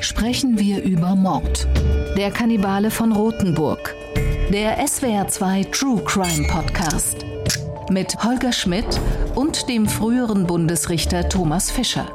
sprechen wir über Mord. Der Kannibale von Rothenburg. Der SWR2 True Crime Podcast. Mit Holger Schmidt und dem früheren Bundesrichter Thomas Fischer.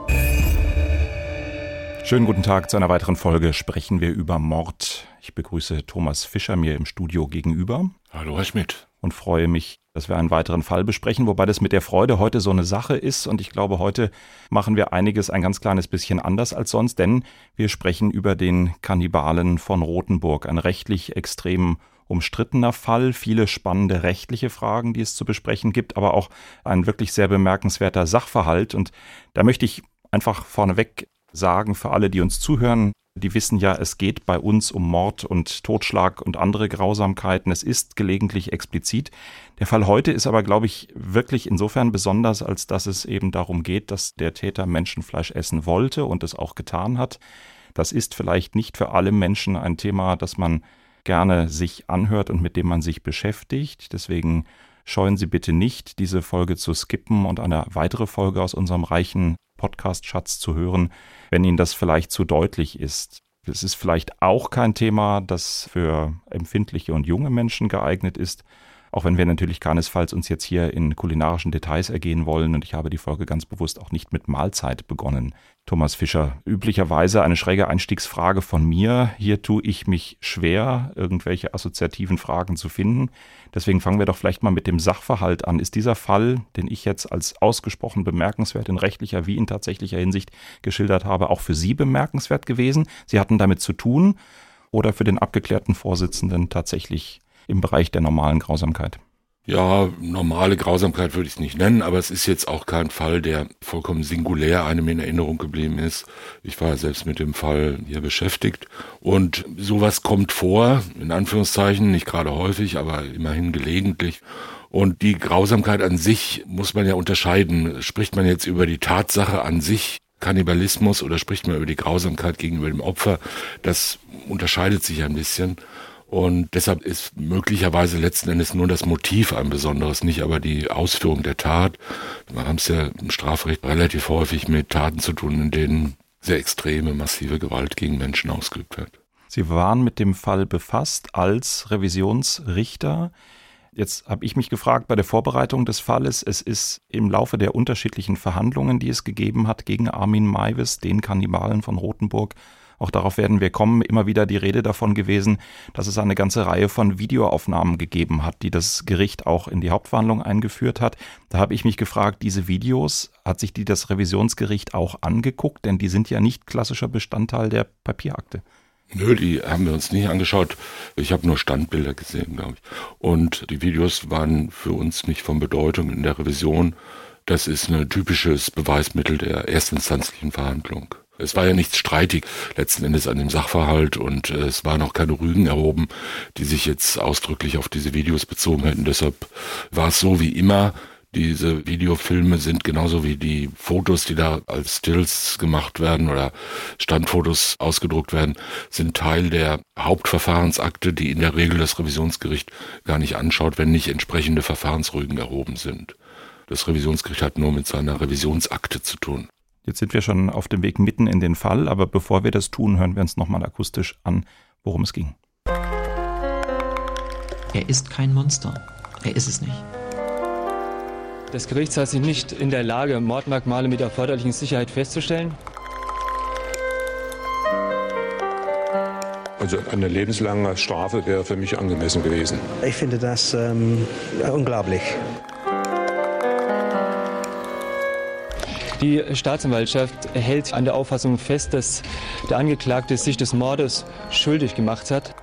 Schönen guten Tag zu einer weiteren Folge Sprechen wir über Mord. Ich begrüße Thomas Fischer mir im Studio gegenüber. Hallo, Herr Schmidt. Und freue mich, dass wir einen weiteren Fall besprechen, wobei das mit der Freude heute so eine Sache ist. Und ich glaube, heute machen wir einiges ein ganz kleines bisschen anders als sonst, denn wir sprechen über den Kannibalen von Rothenburg, ein rechtlich extrem umstrittener Fall, viele spannende rechtliche Fragen, die es zu besprechen gibt, aber auch ein wirklich sehr bemerkenswerter Sachverhalt. Und da möchte ich einfach vorneweg sagen für alle, die uns zuhören, die wissen ja, es geht bei uns um Mord und Totschlag und andere Grausamkeiten. Es ist gelegentlich explizit. Der Fall heute ist aber, glaube ich, wirklich insofern besonders, als dass es eben darum geht, dass der Täter Menschenfleisch essen wollte und es auch getan hat. Das ist vielleicht nicht für alle Menschen ein Thema, das man gerne sich anhört und mit dem man sich beschäftigt. Deswegen scheuen Sie bitte nicht, diese Folge zu skippen und eine weitere Folge aus unserem reichen Podcast-Schatz zu hören, wenn Ihnen das vielleicht zu deutlich ist. Es ist vielleicht auch kein Thema, das für empfindliche und junge Menschen geeignet ist, auch wenn wir natürlich keinesfalls uns jetzt hier in kulinarischen Details ergehen wollen und ich habe die Folge ganz bewusst auch nicht mit Mahlzeit begonnen. Thomas Fischer, üblicherweise eine schräge Einstiegsfrage von mir. Hier tue ich mich schwer, irgendwelche assoziativen Fragen zu finden. Deswegen fangen wir doch vielleicht mal mit dem Sachverhalt an. Ist dieser Fall, den ich jetzt als ausgesprochen bemerkenswert in rechtlicher wie in tatsächlicher Hinsicht geschildert habe, auch für Sie bemerkenswert gewesen? Sie hatten damit zu tun oder für den abgeklärten Vorsitzenden tatsächlich im Bereich der normalen Grausamkeit. Ja, normale Grausamkeit würde ich es nicht nennen, aber es ist jetzt auch kein Fall, der vollkommen singulär einem in Erinnerung geblieben ist. Ich war selbst mit dem Fall hier beschäftigt und sowas kommt vor, in Anführungszeichen, nicht gerade häufig, aber immerhin gelegentlich. Und die Grausamkeit an sich muss man ja unterscheiden. Spricht man jetzt über die Tatsache an sich, Kannibalismus, oder spricht man über die Grausamkeit gegenüber dem Opfer? Das unterscheidet sich ein bisschen. Und deshalb ist möglicherweise letzten Endes nur das Motiv ein besonderes, nicht aber die Ausführung der Tat. Wir haben es ja im Strafrecht relativ häufig mit Taten zu tun, in denen sehr extreme, massive Gewalt gegen Menschen ausgeübt wird. Sie waren mit dem Fall befasst als Revisionsrichter. Jetzt habe ich mich gefragt bei der Vorbereitung des Falles, es ist im Laufe der unterschiedlichen Verhandlungen, die es gegeben hat gegen Armin Maivis, den Kannibalen von Rothenburg, auch darauf werden wir kommen, immer wieder die Rede davon gewesen, dass es eine ganze Reihe von Videoaufnahmen gegeben hat, die das Gericht auch in die Hauptverhandlung eingeführt hat. Da habe ich mich gefragt, diese Videos, hat sich die das Revisionsgericht auch angeguckt? Denn die sind ja nicht klassischer Bestandteil der Papierakte. Nö, die haben wir uns nicht angeschaut. Ich habe nur Standbilder gesehen, glaube ich. Und die Videos waren für uns nicht von Bedeutung in der Revision. Das ist ein typisches Beweismittel der erstinstanzlichen Verhandlung. Es war ja nichts streitig letzten Endes an dem Sachverhalt und äh, es waren auch keine Rügen erhoben, die sich jetzt ausdrücklich auf diese Videos bezogen hätten. Deshalb war es so wie immer. Diese Videofilme sind genauso wie die Fotos, die da als Stills gemacht werden oder Standfotos ausgedruckt werden, sind Teil der Hauptverfahrensakte, die in der Regel das Revisionsgericht gar nicht anschaut, wenn nicht entsprechende Verfahrensrügen erhoben sind. Das Revisionsgericht hat nur mit seiner Revisionsakte zu tun. Jetzt sind wir schon auf dem Weg mitten in den Fall, aber bevor wir das tun, hören wir uns nochmal akustisch an, worum es ging. Er ist kein Monster. Er ist es nicht. Das Gericht sah sich nicht in der Lage, Mordmerkmale mit erforderlichen Sicherheit festzustellen. Also eine lebenslange Strafe wäre für mich angemessen gewesen. Ich finde das ähm, unglaublich. Die Staatsanwaltschaft hält an der Auffassung fest, dass der Angeklagte sich des Mordes schuldig gemacht hat.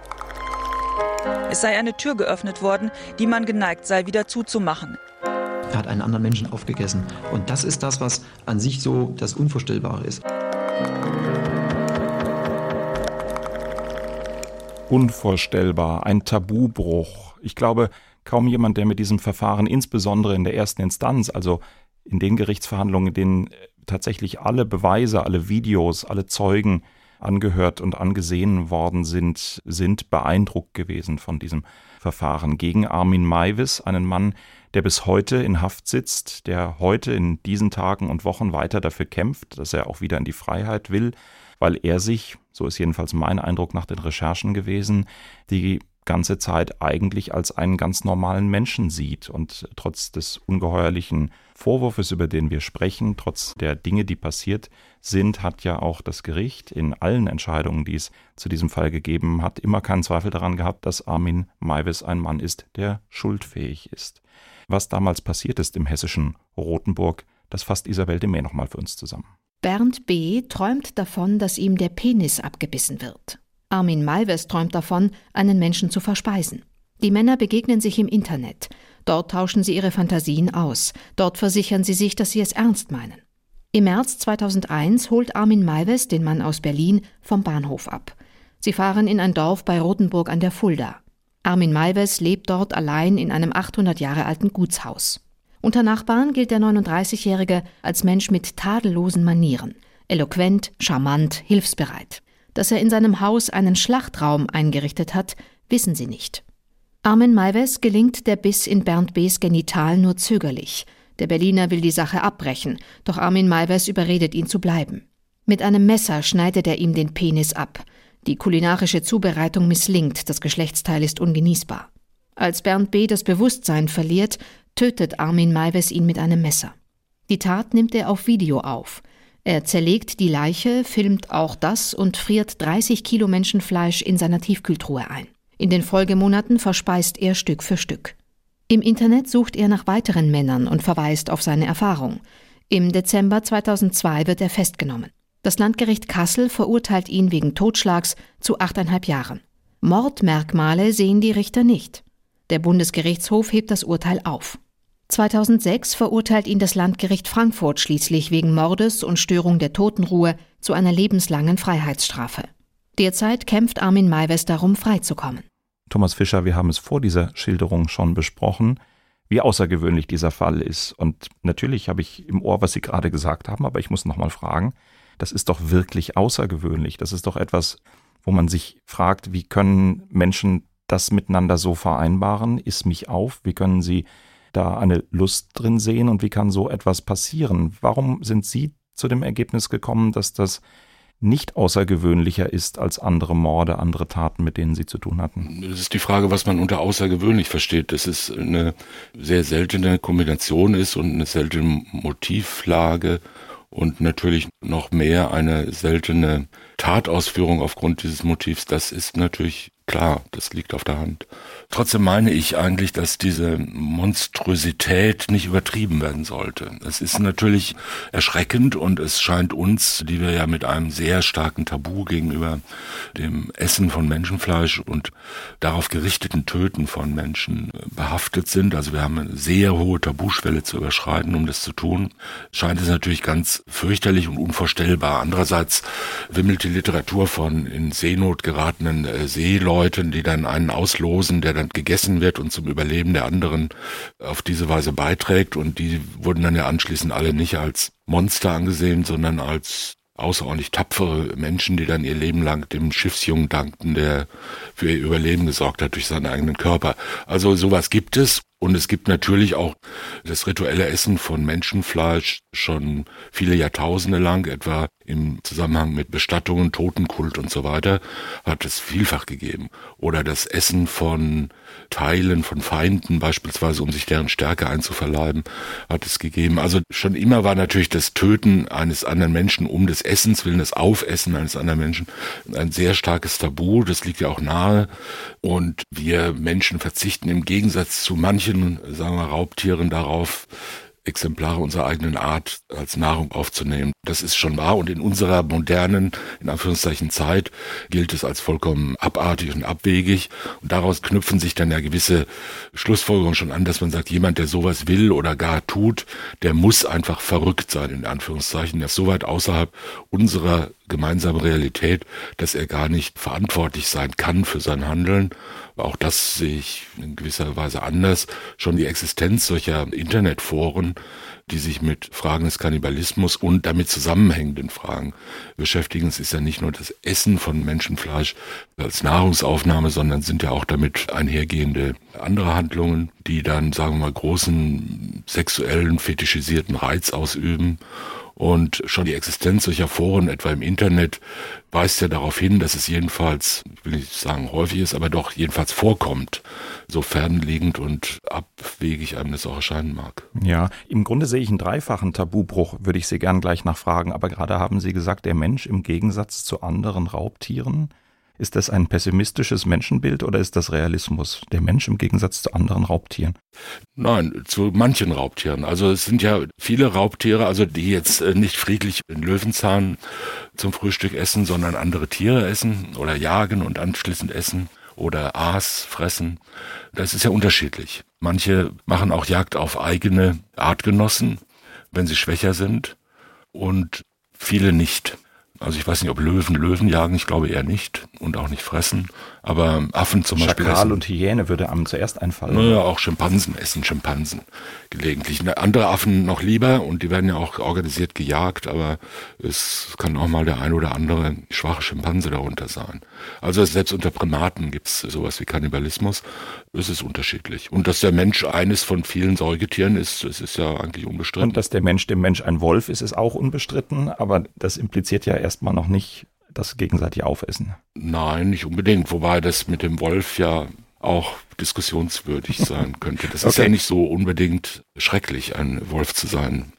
Es sei eine Tür geöffnet worden, die man geneigt sei, wieder zuzumachen. Er hat einen anderen Menschen aufgegessen. Und das ist das, was an sich so das Unvorstellbare ist. Unvorstellbar, ein Tabubruch. Ich glaube, kaum jemand, der mit diesem Verfahren insbesondere in der ersten Instanz, also in den Gerichtsverhandlungen, in denen äh, tatsächlich alle Beweise, alle Videos, alle Zeugen angehört und angesehen worden sind, sind beeindruckt gewesen von diesem Verfahren. Gegen Armin Maivis, einen Mann, der bis heute in Haft sitzt, der heute in diesen Tagen und Wochen weiter dafür kämpft, dass er auch wieder in die Freiheit will, weil er sich, so ist jedenfalls mein Eindruck nach den Recherchen gewesen, die ganze Zeit eigentlich als einen ganz normalen Menschen sieht und trotz des ungeheuerlichen Vorwurfs, über den wir sprechen, trotz der Dinge, die passiert sind, hat ja auch das Gericht in allen Entscheidungen, die es zu diesem Fall gegeben hat, immer keinen Zweifel daran gehabt, dass Armin Maivis ein Mann ist, der schuldfähig ist. Was damals passiert ist im hessischen Rothenburg, das fasst Isabel de Mee nochmal für uns zusammen. Bernd B. träumt davon, dass ihm der Penis abgebissen wird. Armin Malves träumt davon, einen Menschen zu verspeisen. Die Männer begegnen sich im Internet. Dort tauschen sie ihre Fantasien aus. Dort versichern sie sich, dass sie es ernst meinen. Im März 2001 holt Armin Maives den Mann aus Berlin vom Bahnhof ab. Sie fahren in ein Dorf bei Rothenburg an der Fulda. Armin Maives lebt dort allein in einem 800 Jahre alten Gutshaus. Unter Nachbarn gilt der 39-Jährige als Mensch mit tadellosen Manieren, eloquent, charmant, hilfsbereit. Dass er in seinem Haus einen Schlachtraum eingerichtet hat, wissen sie nicht. Armin Maives gelingt der Biss in Bernd B.s Genital nur zögerlich. Der Berliner will die Sache abbrechen, doch Armin Maives überredet ihn zu bleiben. Mit einem Messer schneidet er ihm den Penis ab. Die kulinarische Zubereitung misslingt, das Geschlechtsteil ist ungenießbar. Als Bernd B. das Bewusstsein verliert, tötet Armin Maives ihn mit einem Messer. Die Tat nimmt er auf Video auf. Er zerlegt die Leiche, filmt auch das und friert 30 Kilo Menschenfleisch in seiner Tiefkühltruhe ein. In den Folgemonaten verspeist er Stück für Stück. Im Internet sucht er nach weiteren Männern und verweist auf seine Erfahrung. Im Dezember 2002 wird er festgenommen. Das Landgericht Kassel verurteilt ihn wegen Totschlags zu achteinhalb Jahren. Mordmerkmale sehen die Richter nicht. Der Bundesgerichtshof hebt das Urteil auf. 2006 verurteilt ihn das Landgericht Frankfurt schließlich wegen Mordes und Störung der Totenruhe zu einer lebenslangen Freiheitsstrafe. Derzeit kämpft Armin Maiwes darum, freizukommen. Thomas Fischer, wir haben es vor dieser Schilderung schon besprochen, wie außergewöhnlich dieser Fall ist. Und natürlich habe ich im Ohr, was Sie gerade gesagt haben, aber ich muss noch mal fragen, das ist doch wirklich außergewöhnlich. Das ist doch etwas, wo man sich fragt, wie können Menschen das miteinander so vereinbaren? Ist mich auf? Wie können sie da eine Lust drin sehen und wie kann so etwas passieren? Warum sind Sie zu dem Ergebnis gekommen, dass das nicht außergewöhnlicher ist als andere Morde, andere Taten, mit denen Sie zu tun hatten? Das ist die Frage, was man unter außergewöhnlich versteht. Dass es eine sehr seltene Kombination ist und eine seltene Motivlage und natürlich noch mehr eine seltene Tatausführung aufgrund dieses Motivs. Das ist natürlich klar, das liegt auf der Hand. Trotzdem meine ich eigentlich, dass diese Monstrosität nicht übertrieben werden sollte. Es ist natürlich erschreckend und es scheint uns, die wir ja mit einem sehr starken Tabu gegenüber dem Essen von Menschenfleisch und darauf gerichteten Töten von Menschen behaftet sind, also wir haben eine sehr hohe Tabuschwelle zu überschreiten, um das zu tun, scheint es natürlich ganz fürchterlich und unvorstellbar. Andererseits wimmelt die Literatur von in Seenot geratenen äh, Seeleuten, die dann einen auslosen, der dann gegessen wird und zum Überleben der anderen auf diese Weise beiträgt. Und die wurden dann ja anschließend alle nicht als Monster angesehen, sondern als außerordentlich tapfere Menschen, die dann ihr Leben lang dem Schiffsjungen dankten, der für ihr Überleben gesorgt hat durch seinen eigenen Körper. Also sowas gibt es. Und es gibt natürlich auch das rituelle Essen von Menschenfleisch schon viele Jahrtausende lang, etwa im Zusammenhang mit Bestattungen, Totenkult und so weiter, hat es vielfach gegeben. Oder das Essen von Teilen von Feinden, beispielsweise um sich deren Stärke einzuverleiben, hat es gegeben. Also schon immer war natürlich das Töten eines anderen Menschen um des Essens willen, das Aufessen eines anderen Menschen ein sehr starkes Tabu. Das liegt ja auch nahe. Und wir Menschen verzichten im Gegensatz zu manchen, sagen wir, Raubtieren darauf, Exemplare unserer eigenen Art als Nahrung aufzunehmen. Das ist schon wahr. Und in unserer modernen, in Anführungszeichen Zeit gilt es als vollkommen abartig und abwegig. Und daraus knüpfen sich dann ja gewisse Schlussfolgerungen schon an, dass man sagt, jemand, der sowas will oder gar tut, der muss einfach verrückt sein, in Anführungszeichen, der ist so weit außerhalb unserer gemeinsamen Realität, dass er gar nicht verantwortlich sein kann für sein Handeln auch das sehe ich in gewisser Weise anders. Schon die Existenz solcher Internetforen die sich mit Fragen des Kannibalismus und damit zusammenhängenden Fragen beschäftigen. Es ist ja nicht nur das Essen von Menschenfleisch als Nahrungsaufnahme, sondern sind ja auch damit einhergehende andere Handlungen, die dann, sagen wir mal, großen sexuellen, fetischisierten Reiz ausüben und schon die Existenz solcher Foren, etwa im Internet, weist ja darauf hin, dass es jedenfalls, ich will nicht sagen häufig ist, aber doch jedenfalls vorkommt, so fernliegend und abwegig einem das auch erscheinen mag. Ja, im Grunde sehe ich einen dreifachen Tabubruch, würde ich Sie gern gleich nachfragen. Aber gerade haben Sie gesagt, der Mensch im Gegensatz zu anderen Raubtieren ist das ein pessimistisches Menschenbild oder ist das Realismus? Der Mensch im Gegensatz zu anderen Raubtieren? Nein, zu manchen Raubtieren. Also es sind ja viele Raubtiere, also die jetzt äh, nicht friedlich den Löwenzahn zum Frühstück essen, sondern andere Tiere essen oder jagen und anschließend essen oder Aas fressen. Das ist ja unterschiedlich. Manche machen auch Jagd auf eigene Artgenossen, wenn sie schwächer sind und viele nicht. Also ich weiß nicht, ob Löwen Löwen jagen, ich glaube eher nicht und auch nicht fressen. Aber Affen zum Schakal Beispiel. Schakal und Hyäne würde einem zuerst einfallen. Naja, auch Schimpansen essen Schimpansen gelegentlich. Andere Affen noch lieber und die werden ja auch organisiert gejagt, aber es kann auch mal der ein oder andere schwache Schimpanse darunter sein. Also selbst unter Primaten gibt's sowas wie Kannibalismus. Es ist unterschiedlich. Und dass der Mensch eines von vielen Säugetieren ist, das ist ja eigentlich unbestritten. Und dass der Mensch dem Mensch ein Wolf ist, ist auch unbestritten, aber das impliziert ja erstmal noch nicht das gegenseitig aufessen. Nein, nicht unbedingt. Wobei das mit dem Wolf ja auch diskussionswürdig sein könnte. Das okay. ist ja nicht so unbedingt schrecklich, ein Wolf zu sein.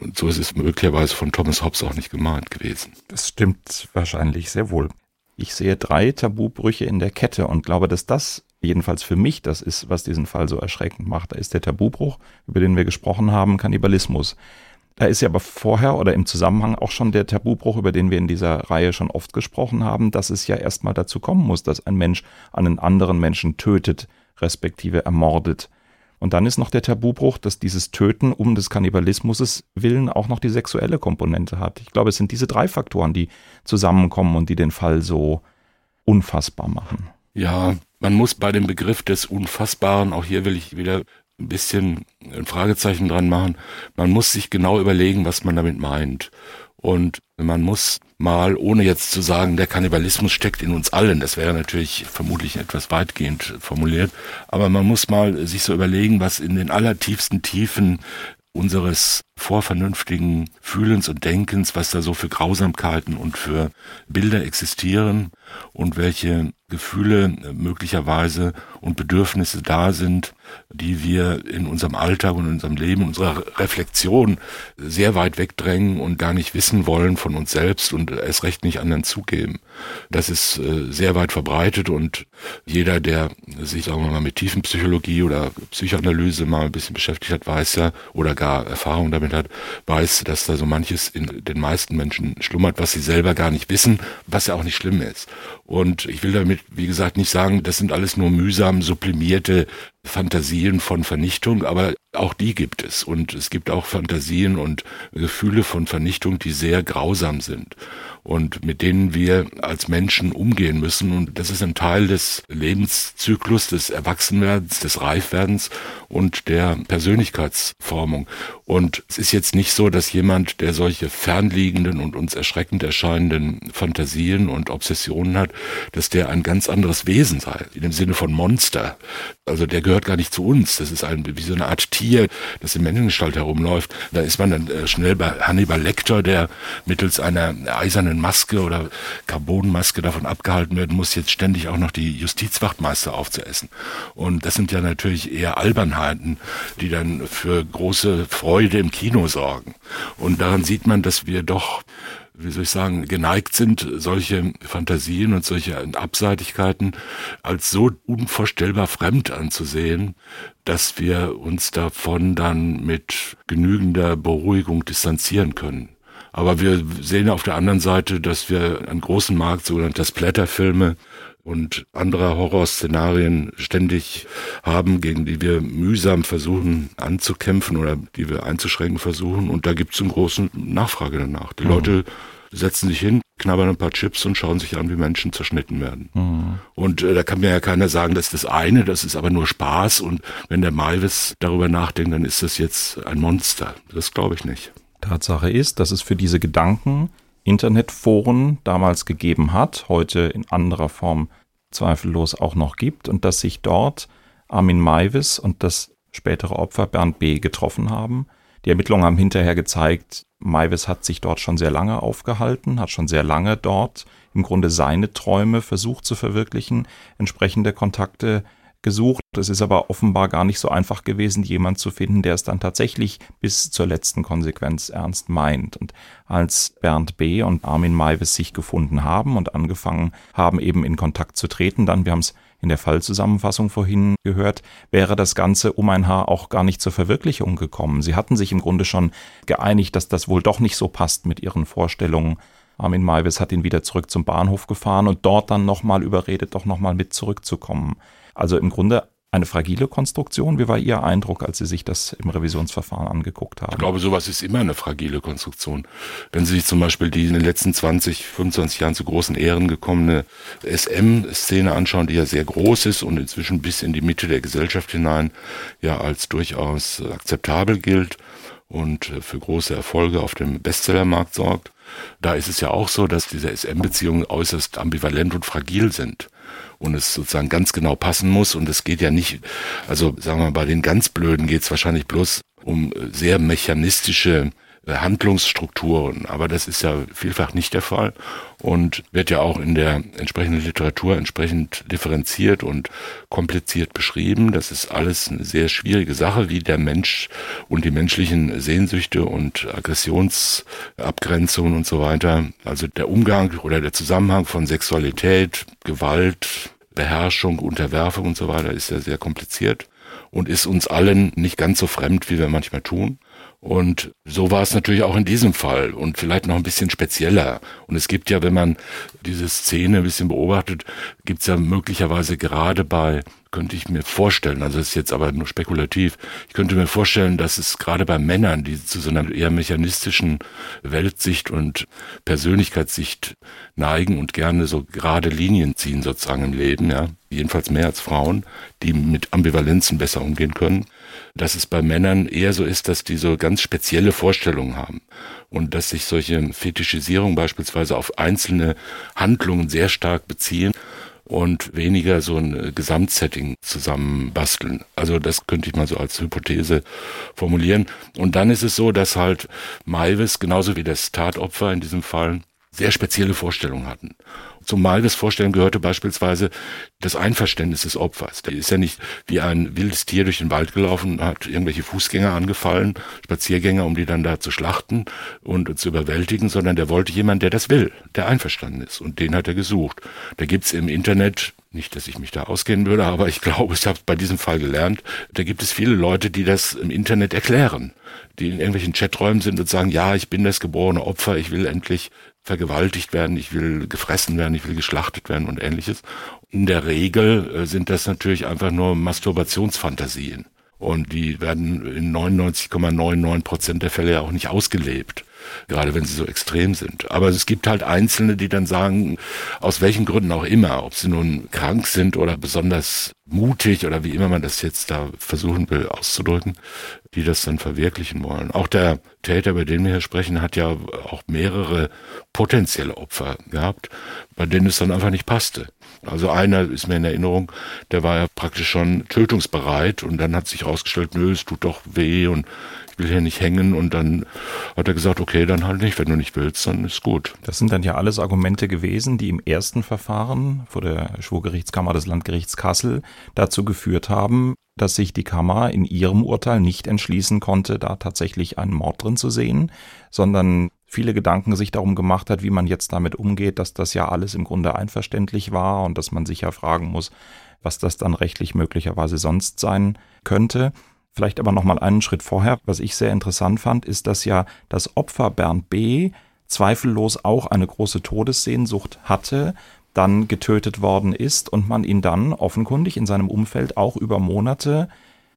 Und so ist es möglicherweise von Thomas Hobbes auch nicht gemeint gewesen. Das stimmt wahrscheinlich sehr wohl. Ich sehe drei Tabubrüche in der Kette und glaube, dass das jedenfalls für mich das ist, was diesen Fall so erschreckend macht. Da ist der Tabubruch, über den wir gesprochen haben, Kannibalismus. Da ist ja aber vorher oder im Zusammenhang auch schon der Tabubruch, über den wir in dieser Reihe schon oft gesprochen haben, dass es ja erstmal dazu kommen muss, dass ein Mensch einen anderen Menschen tötet, respektive ermordet. Und dann ist noch der Tabubruch, dass dieses Töten um des Kannibalismus willen auch noch die sexuelle Komponente hat. Ich glaube, es sind diese drei Faktoren, die zusammenkommen und die den Fall so unfassbar machen. Ja, man muss bei dem Begriff des Unfassbaren, auch hier will ich wieder ein bisschen ein Fragezeichen dran machen. Man muss sich genau überlegen, was man damit meint. Und man muss mal, ohne jetzt zu sagen, der Kannibalismus steckt in uns allen, das wäre natürlich vermutlich etwas weitgehend formuliert, aber man muss mal sich so überlegen, was in den allertiefsten Tiefen unseres vorvernünftigen Fühlens und Denkens, was da so für Grausamkeiten und für Bilder existieren und welche Gefühle möglicherweise und Bedürfnisse da sind, die wir in unserem Alltag und in unserem Leben, unserer Reflexion sehr weit wegdrängen und gar nicht wissen wollen von uns selbst und es recht nicht anderen zugeben. Das ist äh, sehr weit verbreitet und jeder, der sich, sagen wir mal, mit Tiefenpsychologie oder Psychoanalyse mal ein bisschen beschäftigt hat, weiß ja, oder gar Erfahrung damit hat, weiß, dass da so manches in den meisten Menschen schlummert, was sie selber gar nicht wissen, was ja auch nicht schlimm ist. Und ich will damit, wie gesagt, nicht sagen, das sind alles nur mühsam sublimierte Fantasien von Vernichtung, aber auch die gibt es. Und es gibt auch Fantasien und Gefühle von Vernichtung, die sehr grausam sind und mit denen wir als Menschen umgehen müssen. Und das ist ein Teil des Lebenszyklus, des Erwachsenwerdens, des Reifwerdens und der Persönlichkeitsformung. Und es ist jetzt nicht so, dass jemand, der solche fernliegenden und uns erschreckend erscheinenden Fantasien und Obsessionen hat, dass der ein ganz anderes Wesen sei, in dem Sinne von Monster. Also der gehört gar nicht zu uns. Das ist ein, wie so eine Art Tier, das in Menschengestalt herumläuft. Da ist man dann äh, schnell bei Hannibal Lecter, der mittels einer eisernen Maske oder Carbonmaske davon abgehalten werden muss, jetzt ständig auch noch die Justizwachtmeister aufzuessen. Und das sind ja natürlich eher Albernheiten, die dann für große Freude im Kino sorgen. Und daran sieht man, dass wir doch wie soll ich sagen, geneigt sind, solche Fantasien und solche Abseitigkeiten als so unvorstellbar fremd anzusehen, dass wir uns davon dann mit genügender Beruhigung distanzieren können. Aber wir sehen auf der anderen Seite, dass wir einen großen Markt sogenannter Splatterfilme und anderer Horrorszenarien ständig haben, gegen die wir mühsam versuchen anzukämpfen oder die wir einzuschränken versuchen. Und da gibt es einen großen Nachfrage danach. Die mhm. Leute setzen sich hin, knabbern ein paar Chips und schauen sich an, wie Menschen zerschnitten werden. Mhm. Und äh, da kann mir ja keiner sagen, das ist das eine, das ist aber nur Spaß und wenn der Maivis darüber nachdenkt, dann ist das jetzt ein Monster. Das glaube ich nicht. Tatsache ist, dass es für diese Gedanken Internetforen damals gegeben hat, heute in anderer Form zweifellos auch noch gibt und dass sich dort Armin Maivis und das spätere Opfer Bernd B. getroffen haben. Die Ermittlungen haben hinterher gezeigt, Maivis hat sich dort schon sehr lange aufgehalten, hat schon sehr lange dort im Grunde seine Träume versucht zu verwirklichen, entsprechende Kontakte gesucht. Es ist aber offenbar gar nicht so einfach gewesen, jemand zu finden, der es dann tatsächlich bis zur letzten Konsequenz ernst meint. Und als Bernd B. und Armin Maivis sich gefunden haben und angefangen haben, eben in Kontakt zu treten, dann, wir haben es in der Fallzusammenfassung vorhin gehört, wäre das Ganze um ein Haar auch gar nicht zur Verwirklichung gekommen. Sie hatten sich im Grunde schon geeinigt, dass das wohl doch nicht so passt mit ihren Vorstellungen. Armin Maivis hat ihn wieder zurück zum Bahnhof gefahren und dort dann nochmal überredet, doch nochmal mit zurückzukommen. Also im Grunde eine fragile Konstruktion. Wie war Ihr Eindruck, als Sie sich das im Revisionsverfahren angeguckt haben? Ich glaube, sowas ist immer eine fragile Konstruktion. Wenn Sie sich zum Beispiel die in den letzten 20, 25 Jahren zu großen Ehren gekommene SM-Szene anschauen, die ja sehr groß ist und inzwischen bis in die Mitte der Gesellschaft hinein ja als durchaus akzeptabel gilt und für große Erfolge auf dem Bestsellermarkt sorgt. Da ist es ja auch so, dass diese SM-Beziehungen äußerst ambivalent und fragil sind und es sozusagen ganz genau passen muss. Und es geht ja nicht, also sagen wir mal, bei den ganz Blöden geht es wahrscheinlich bloß um äh, sehr mechanistische Handlungsstrukturen, aber das ist ja vielfach nicht der Fall und wird ja auch in der entsprechenden Literatur entsprechend differenziert und kompliziert beschrieben. Das ist alles eine sehr schwierige Sache, wie der Mensch und die menschlichen Sehnsüchte und Aggressionsabgrenzungen und so weiter, also der Umgang oder der Zusammenhang von Sexualität, Gewalt, Beherrschung, Unterwerfung und so weiter ist ja sehr kompliziert und ist uns allen nicht ganz so fremd, wie wir manchmal tun. Und so war es natürlich auch in diesem Fall und vielleicht noch ein bisschen spezieller. Und es gibt ja, wenn man diese Szene ein bisschen beobachtet, gibt es ja möglicherweise gerade bei, könnte ich mir vorstellen, also das ist jetzt aber nur spekulativ, ich könnte mir vorstellen, dass es gerade bei Männern, die zu so einer eher mechanistischen Weltsicht und Persönlichkeitssicht neigen und gerne so gerade Linien ziehen sozusagen im Leben, ja, jedenfalls mehr als Frauen, die mit Ambivalenzen besser umgehen können, dass es bei Männern eher so ist, dass die so ganz spezielle Vorstellungen haben und dass sich solche Fetischisierungen beispielsweise auf einzelne Handlungen sehr stark beziehen und weniger so ein Gesamtsetting zusammenbasteln. Also das könnte ich mal so als Hypothese formulieren. Und dann ist es so, dass halt Maivis, genauso wie das Tatopfer in diesem Fall, sehr spezielle Vorstellungen hatten. Zum Malves Vorstellen gehörte beispielsweise das Einverständnis des Opfers. Der ist ja nicht wie ein wildes Tier durch den Wald gelaufen, hat irgendwelche Fußgänger angefallen, Spaziergänger, um die dann da zu schlachten und zu überwältigen, sondern der wollte jemand, der das will, der einverstanden ist. Und den hat er gesucht. Da gibt's im Internet nicht, dass ich mich da auskennen würde, aber ich glaube, ich habe bei diesem Fall gelernt, da gibt es viele Leute, die das im Internet erklären, die in irgendwelchen Chaträumen sind und sagen, ja, ich bin das geborene Opfer, ich will endlich vergewaltigt werden, ich will gefressen werden, ich will geschlachtet werden und ähnliches. In der Regel äh, sind das natürlich einfach nur Masturbationsfantasien. Und die werden in 99,99 Prozent der Fälle ja auch nicht ausgelebt gerade wenn sie so extrem sind. Aber es gibt halt Einzelne, die dann sagen, aus welchen Gründen auch immer, ob sie nun krank sind oder besonders mutig oder wie immer man das jetzt da versuchen will auszudrücken, die das dann verwirklichen wollen. Auch der Täter, über den wir hier sprechen, hat ja auch mehrere potenzielle Opfer gehabt, bei denen es dann einfach nicht passte. Also einer ist mir in Erinnerung, der war ja praktisch schon tötungsbereit und dann hat sich herausgestellt, nö, es tut doch weh und will hier nicht hängen und dann hat er gesagt, okay, dann halt nicht, wenn du nicht willst, dann ist gut. Das sind dann ja alles Argumente gewesen, die im ersten Verfahren vor der Schwurgerichtskammer des Landgerichts Kassel dazu geführt haben, dass sich die Kammer in ihrem Urteil nicht entschließen konnte, da tatsächlich einen Mord drin zu sehen, sondern viele Gedanken sich darum gemacht hat, wie man jetzt damit umgeht, dass das ja alles im Grunde einverständlich war und dass man sich ja fragen muss, was das dann rechtlich möglicherweise sonst sein könnte. Vielleicht aber noch mal einen Schritt vorher. Was ich sehr interessant fand, ist, dass ja das Opfer Bernd B. zweifellos auch eine große Todessehnsucht hatte, dann getötet worden ist und man ihn dann offenkundig in seinem Umfeld auch über Monate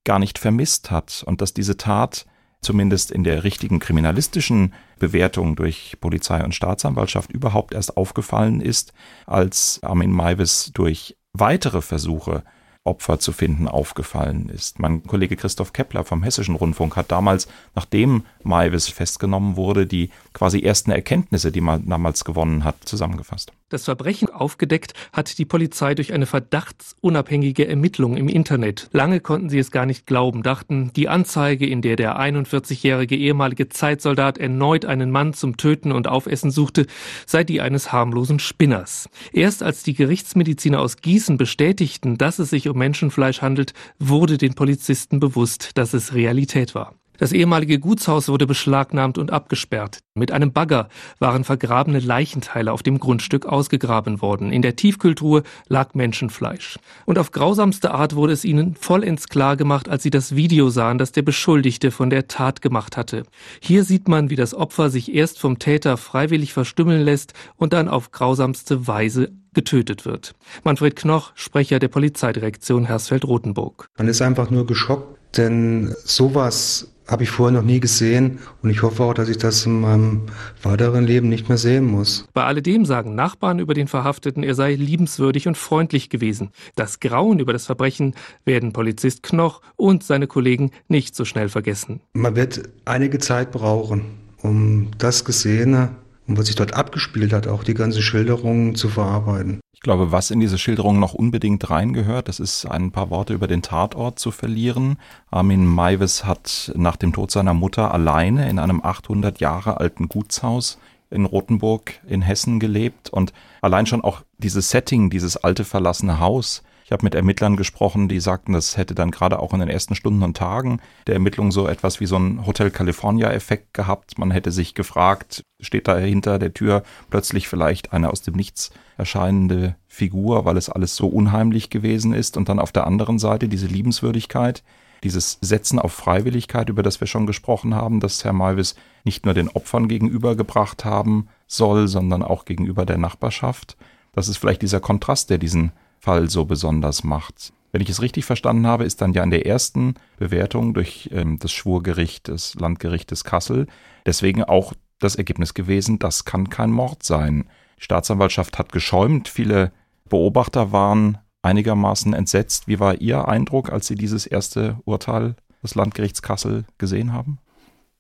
gar nicht vermisst hat und dass diese Tat zumindest in der richtigen kriminalistischen Bewertung durch Polizei und Staatsanwaltschaft überhaupt erst aufgefallen ist, als Armin Maivis durch weitere Versuche Opfer zu finden aufgefallen ist. Mein Kollege Christoph Kepler vom Hessischen Rundfunk hat damals, nachdem Maivis festgenommen wurde, die quasi ersten Erkenntnisse, die man damals gewonnen hat, zusammengefasst. Das Verbrechen aufgedeckt hat die Polizei durch eine verdachtsunabhängige Ermittlung im Internet. Lange konnten sie es gar nicht glauben, dachten, die Anzeige, in der der 41-jährige ehemalige Zeitsoldat erneut einen Mann zum Töten und Aufessen suchte, sei die eines harmlosen Spinners. Erst als die Gerichtsmediziner aus Gießen bestätigten, dass es sich um Menschenfleisch handelt, wurde den Polizisten bewusst, dass es Realität war. Das ehemalige Gutshaus wurde beschlagnahmt und abgesperrt. Mit einem Bagger waren vergrabene Leichenteile auf dem Grundstück ausgegraben worden. In der Tiefkühltruhe lag Menschenfleisch. Und auf grausamste Art wurde es ihnen vollends klar gemacht, als sie das Video sahen, das der Beschuldigte von der Tat gemacht hatte. Hier sieht man, wie das Opfer sich erst vom Täter freiwillig verstümmeln lässt und dann auf grausamste Weise getötet wird. Manfred Knoch, Sprecher der Polizeidirektion Hersfeld-Rotenburg. Man ist einfach nur geschockt, denn sowas habe ich vorher noch nie gesehen und ich hoffe auch, dass ich das in meinem weiteren Leben nicht mehr sehen muss. Bei alledem sagen Nachbarn über den Verhafteten, er sei liebenswürdig und freundlich gewesen. Das Grauen über das Verbrechen werden Polizist Knoch und seine Kollegen nicht so schnell vergessen. Man wird einige Zeit brauchen, um das Gesehene und was sich dort abgespielt hat, auch die ganzen Schilderungen zu verarbeiten. Glaube, was in diese Schilderung noch unbedingt reingehört, das ist ein paar Worte über den Tatort zu verlieren. Armin Maivis hat nach dem Tod seiner Mutter alleine in einem 800 Jahre alten Gutshaus in Rothenburg in Hessen gelebt und allein schon auch dieses Setting, dieses alte verlassene Haus, ich habe mit Ermittlern gesprochen, die sagten, das hätte dann gerade auch in den ersten Stunden und Tagen der Ermittlung so etwas wie so ein Hotel California-Effekt gehabt. Man hätte sich gefragt, steht da hinter der Tür plötzlich vielleicht eine aus dem Nichts erscheinende Figur, weil es alles so unheimlich gewesen ist. Und dann auf der anderen Seite diese Liebenswürdigkeit, dieses Setzen auf Freiwilligkeit, über das wir schon gesprochen haben, das Herr Malvis nicht nur den Opfern gegenübergebracht haben soll, sondern auch gegenüber der Nachbarschaft. Das ist vielleicht dieser Kontrast, der diesen Fall so besonders macht. Wenn ich es richtig verstanden habe, ist dann ja in der ersten Bewertung durch ähm, das Schwurgericht des Landgerichtes Kassel deswegen auch das Ergebnis gewesen, das kann kein Mord sein. Die Staatsanwaltschaft hat geschäumt, viele Beobachter waren einigermaßen entsetzt. Wie war Ihr Eindruck, als Sie dieses erste Urteil des Landgerichts Kassel gesehen haben?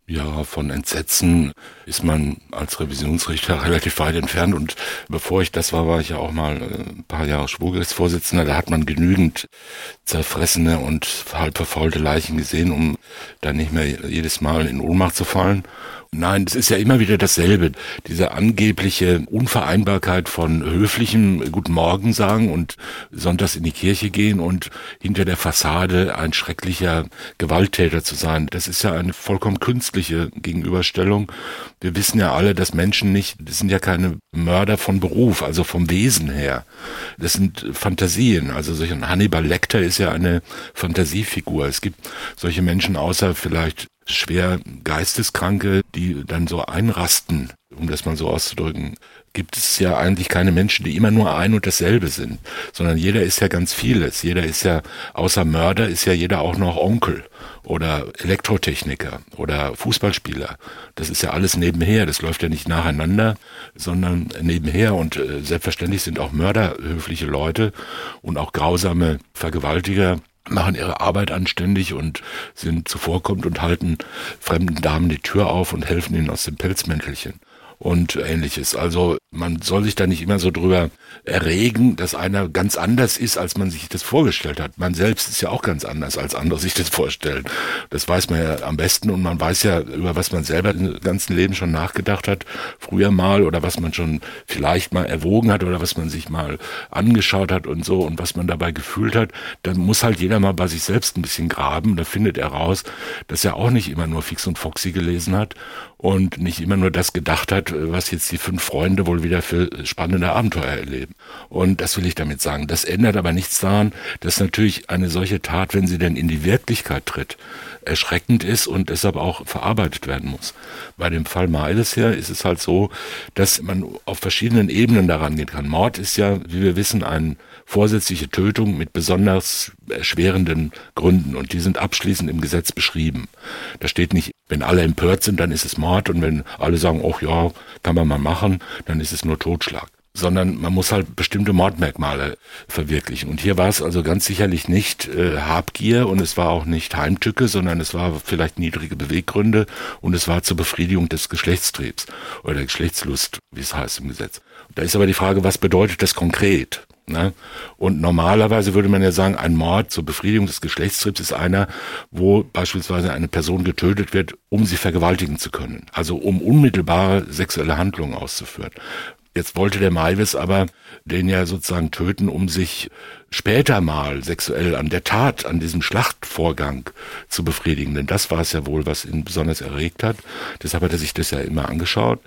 Ja, von Entsetzen ist man als Revisionsrichter relativ weit entfernt. Und bevor ich das war, war ich ja auch mal äh, ein paar Jahre Schwurgerichtsvorsitzender. Da hat man genügend zerfressene und halb verfaulte Leichen gesehen, um dann nicht mehr jedes Mal in Ohnmacht zu fallen. Nein, es ist ja immer wieder dasselbe. Diese angebliche Unvereinbarkeit von höflichem Guten Morgen sagen und sonntags in die Kirche gehen und hinter der Fassade ein schrecklicher Gewalttäter zu sein. Das ist ja eine vollkommen künstliche Gegenüberstellung. Wir wissen ja alle, dass Menschen nicht, das sind ja keine Mörder von Beruf, also vom Wesen her. Das sind Fantasien. Also solch ein Hannibal Lecter ist ja eine Fantasiefigur. Es gibt solche Menschen außer vielleicht schwer Geisteskranke, die dann so einrasten, um das mal so auszudrücken, gibt es ja eigentlich keine Menschen, die immer nur ein und dasselbe sind, sondern jeder ist ja ganz vieles. Jeder ist ja, außer Mörder, ist ja jeder auch noch Onkel oder Elektrotechniker oder Fußballspieler. Das ist ja alles nebenher. Das läuft ja nicht nacheinander, sondern nebenher. Und äh, selbstverständlich sind auch Mörder höfliche Leute und auch grausame Vergewaltiger machen ihre Arbeit anständig und sind zuvorkommend und halten fremden Damen die Tür auf und helfen ihnen aus dem Pelzmäntelchen und ähnliches. Also man soll sich da nicht immer so drüber erregen, dass einer ganz anders ist, als man sich das vorgestellt hat. Man selbst ist ja auch ganz anders, als andere sich das vorstellen. Das weiß man ja am besten und man weiß ja, über was man selber im ganzen Leben schon nachgedacht hat, früher mal oder was man schon vielleicht mal erwogen hat oder was man sich mal angeschaut hat und so und was man dabei gefühlt hat. Dann muss halt jeder mal bei sich selbst ein bisschen graben. Da findet er raus, dass er auch nicht immer nur Fix und Foxy gelesen hat und nicht immer nur das gedacht hat, was jetzt die fünf Freunde wohl wieder für spannende Abenteuer erleben. Und das will ich damit sagen. Das ändert aber nichts daran, dass natürlich eine solche Tat, wenn sie denn in die Wirklichkeit tritt, erschreckend ist und deshalb auch verarbeitet werden muss. Bei dem Fall Meiles hier ist es halt so, dass man auf verschiedenen Ebenen daran gehen kann. Mord ist ja, wie wir wissen, eine vorsätzliche Tötung mit besonders erschwerenden Gründen und die sind abschließend im Gesetz beschrieben. Da steht nicht, wenn alle empört sind, dann ist es Mord und wenn alle sagen, oh ja, kann man mal machen, dann ist es nur Totschlag sondern man muss halt bestimmte Mordmerkmale verwirklichen. Und hier war es also ganz sicherlich nicht äh, Habgier und es war auch nicht Heimtücke, sondern es war vielleicht niedrige Beweggründe und es war zur Befriedigung des Geschlechtstriebs oder der Geschlechtslust, wie es heißt im Gesetz. Da ist aber die Frage, was bedeutet das konkret? Ne? Und normalerweise würde man ja sagen, ein Mord zur Befriedigung des Geschlechtstriebs ist einer, wo beispielsweise eine Person getötet wird, um sie vergewaltigen zu können. Also um unmittelbare sexuelle Handlungen auszuführen. Jetzt wollte der Maivis aber den ja sozusagen töten, um sich später mal sexuell an der Tat, an diesem Schlachtvorgang zu befriedigen. Denn das war es ja wohl, was ihn besonders erregt hat. Deshalb hat er sich das ja immer angeschaut.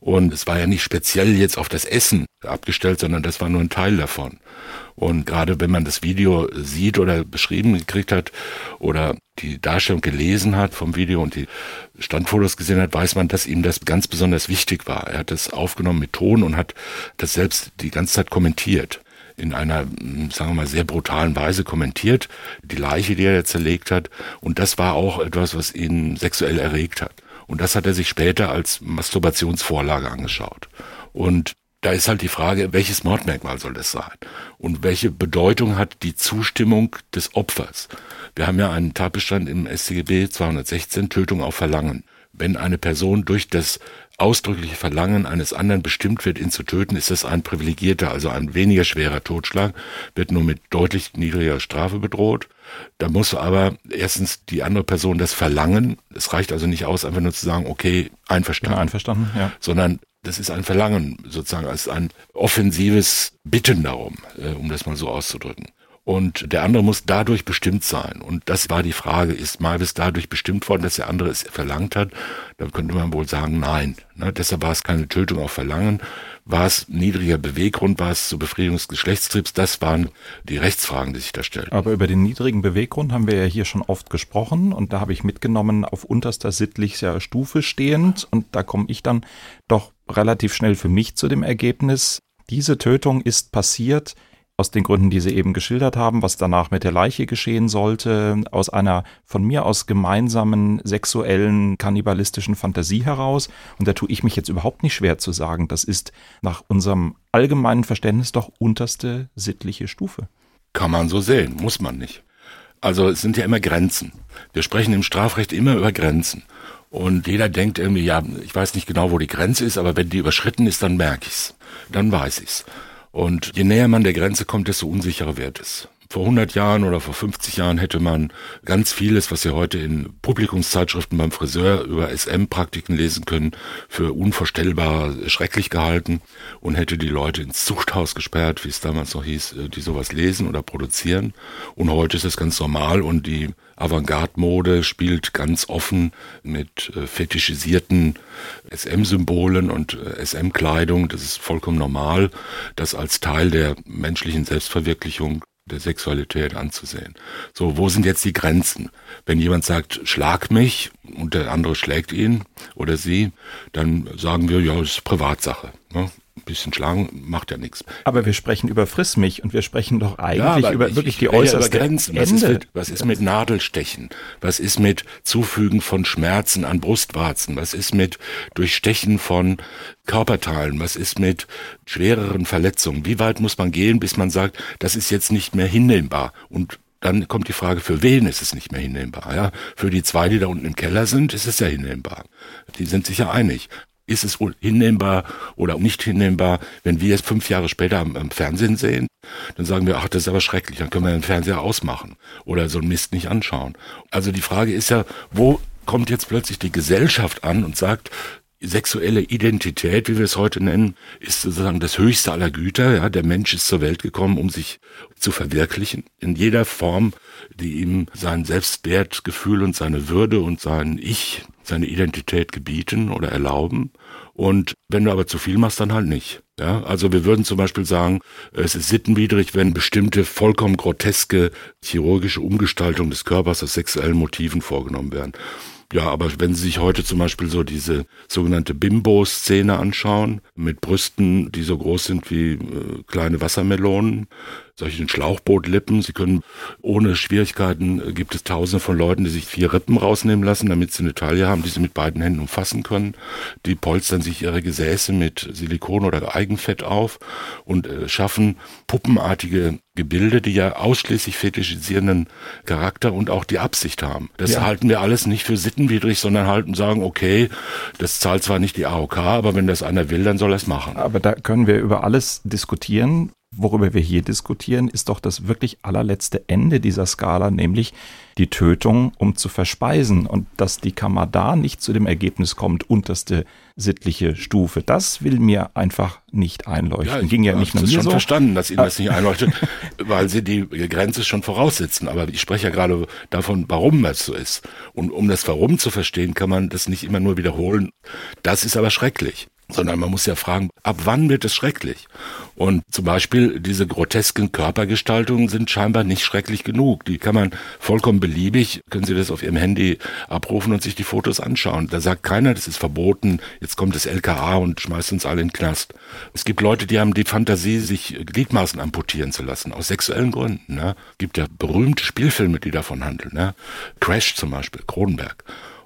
Und es war ja nicht speziell jetzt auf das Essen abgestellt, sondern das war nur ein Teil davon. Und gerade wenn man das Video sieht oder beschrieben gekriegt hat oder die Darstellung gelesen hat vom Video und die Standfotos gesehen hat, weiß man, dass ihm das ganz besonders wichtig war. Er hat das aufgenommen mit Ton und hat das selbst die ganze Zeit kommentiert in einer, sagen wir mal, sehr brutalen Weise kommentiert, die Leiche, die er zerlegt hat. Und das war auch etwas, was ihn sexuell erregt hat. Und das hat er sich später als Masturbationsvorlage angeschaut. Und da ist halt die Frage, welches Mordmerkmal soll das sein? Und welche Bedeutung hat die Zustimmung des Opfers? Wir haben ja einen Tatbestand im StGB 216, Tötung auf Verlangen. Wenn eine Person durch das ausdrückliche Verlangen eines anderen bestimmt wird, ihn zu töten, ist das ein privilegierter, also ein weniger schwerer Totschlag, wird nur mit deutlich niedriger Strafe bedroht. Da muss aber erstens die andere Person das verlangen. Es reicht also nicht aus, einfach nur zu sagen, okay, einverstanden. Ja, einverstanden, ja. Sondern das ist ein Verlangen sozusagen, als ein offensives Bitten darum, äh, um das mal so auszudrücken. Und der andere muss dadurch bestimmt sein. Und das war die Frage, ist Malvis dadurch bestimmt worden, dass der andere es verlangt hat? Da könnte man wohl sagen, nein. Ne? Deshalb war es keine Tötung auf Verlangen. War es niedriger Beweggrund? War es zur Befriedigung des Geschlechtstriebs? Das waren die Rechtsfragen, die sich da stellen. Aber über den niedrigen Beweggrund haben wir ja hier schon oft gesprochen. Und da habe ich mitgenommen, auf unterster sittlicher Stufe stehend. Und da komme ich dann doch relativ schnell für mich zu dem Ergebnis, diese Tötung ist passiert aus den Gründen, die Sie eben geschildert haben, was danach mit der Leiche geschehen sollte, aus einer von mir aus gemeinsamen sexuellen, kannibalistischen Fantasie heraus. Und da tue ich mich jetzt überhaupt nicht schwer zu sagen, das ist nach unserem allgemeinen Verständnis doch unterste sittliche Stufe. Kann man so sehen, muss man nicht. Also es sind ja immer Grenzen. Wir sprechen im Strafrecht immer über Grenzen. Und jeder denkt irgendwie, ja, ich weiß nicht genau, wo die Grenze ist, aber wenn die überschritten ist, dann merke ich's. Dann weiß ich's. Und je näher man der Grenze kommt, desto unsicherer wird es. Vor 100 Jahren oder vor 50 Jahren hätte man ganz vieles, was Sie heute in Publikumszeitschriften beim Friseur über SM-Praktiken lesen können, für unvorstellbar schrecklich gehalten und hätte die Leute ins Zuchthaus gesperrt, wie es damals noch hieß, äh, die sowas lesen oder produzieren. Und heute ist es ganz normal und die Avantgarde-Mode spielt ganz offen mit äh, fetischisierten SM-Symbolen und äh, SM-Kleidung. Das ist vollkommen normal, das als Teil der menschlichen Selbstverwirklichung der Sexualität anzusehen. So, wo sind jetzt die Grenzen? Wenn jemand sagt, schlag mich und der andere schlägt ihn oder sie, dann sagen wir, ja, das ist Privatsache. Ne? Ein bisschen schlagen macht ja nichts. Aber wir sprechen über Frissmich und wir sprechen doch eigentlich ja, über ich, wirklich die äußerste ja Grenzen. Was ist, mit, was ist mit Nadelstechen? Was ist mit Zufügen von Schmerzen an Brustwarzen? Was ist mit Durchstechen von Körperteilen? Was ist mit schwereren Verletzungen? Wie weit muss man gehen, bis man sagt, das ist jetzt nicht mehr hinnehmbar? Und dann kommt die Frage, für wen ist es nicht mehr hinnehmbar? Ja, für die zwei, die da unten im Keller sind, ist es ja hinnehmbar. Die sind sich ja einig ist es hinnehmbar oder nicht hinnehmbar, wenn wir es fünf Jahre später am, am, Fernsehen sehen, dann sagen wir, ach, das ist aber schrecklich, dann können wir den Fernseher ausmachen oder so einen Mist nicht anschauen. Also die Frage ist ja, wo kommt jetzt plötzlich die Gesellschaft an und sagt, sexuelle Identität, wie wir es heute nennen, ist sozusagen das höchste aller Güter. Ja, der Mensch ist zur Welt gekommen, um sich zu verwirklichen in jeder Form, die ihm sein Selbstwertgefühl und seine Würde und sein Ich, seine Identität gebieten oder erlauben. Und wenn du aber zu viel machst, dann halt nicht. Ja, also wir würden zum Beispiel sagen, es ist sittenwidrig, wenn bestimmte vollkommen groteske chirurgische Umgestaltung des Körpers aus sexuellen Motiven vorgenommen werden. Ja, aber wenn Sie sich heute zum Beispiel so diese sogenannte Bimbo-Szene anschauen, mit Brüsten, die so groß sind wie äh, kleine Wassermelonen, solchen Schlauchbootlippen. Sie können ohne Schwierigkeiten, äh, gibt es tausende von Leuten, die sich vier Rippen rausnehmen lassen, damit sie eine Taille haben, die sie mit beiden Händen umfassen können. Die polstern sich ihre Gesäße mit Silikon oder Eigenfett auf und äh, schaffen puppenartige Gebilde, die ja ausschließlich fetischisierenden Charakter und auch die Absicht haben. Das ja. halten wir alles nicht für sittenwidrig, sondern halten sagen, okay, das zahlt zwar nicht die AOK, aber wenn das einer will, dann soll er es machen. Aber da können wir über alles diskutieren worüber wir hier diskutieren, ist doch das wirklich allerletzte Ende dieser Skala, nämlich die Tötung, um zu verspeisen. Und dass die Kammer da nicht zu dem Ergebnis kommt, unterste sittliche Stufe, das will mir einfach nicht einleuchten. Ja, Ging ja nicht nur mir schon so. verstanden, dass Ihnen das nicht einleuchtet, weil Sie die Grenze schon voraussetzen. Aber ich spreche ja gerade davon, warum das so ist. Und um das Warum zu verstehen, kann man das nicht immer nur wiederholen. Das ist aber schrecklich sondern man muss ja fragen, ab wann wird es schrecklich? Und zum Beispiel diese grotesken Körpergestaltungen sind scheinbar nicht schrecklich genug. Die kann man vollkommen beliebig, können Sie das auf Ihrem Handy abrufen und sich die Fotos anschauen. Da sagt keiner, das ist verboten, jetzt kommt das LKA und schmeißt uns alle in den Knast. Es gibt Leute, die haben die Fantasie, sich Gliedmaßen amputieren zu lassen, aus sexuellen Gründen. Ne? Es gibt ja berühmte Spielfilme, die davon handeln. Ne? Crash zum Beispiel, Kronenberg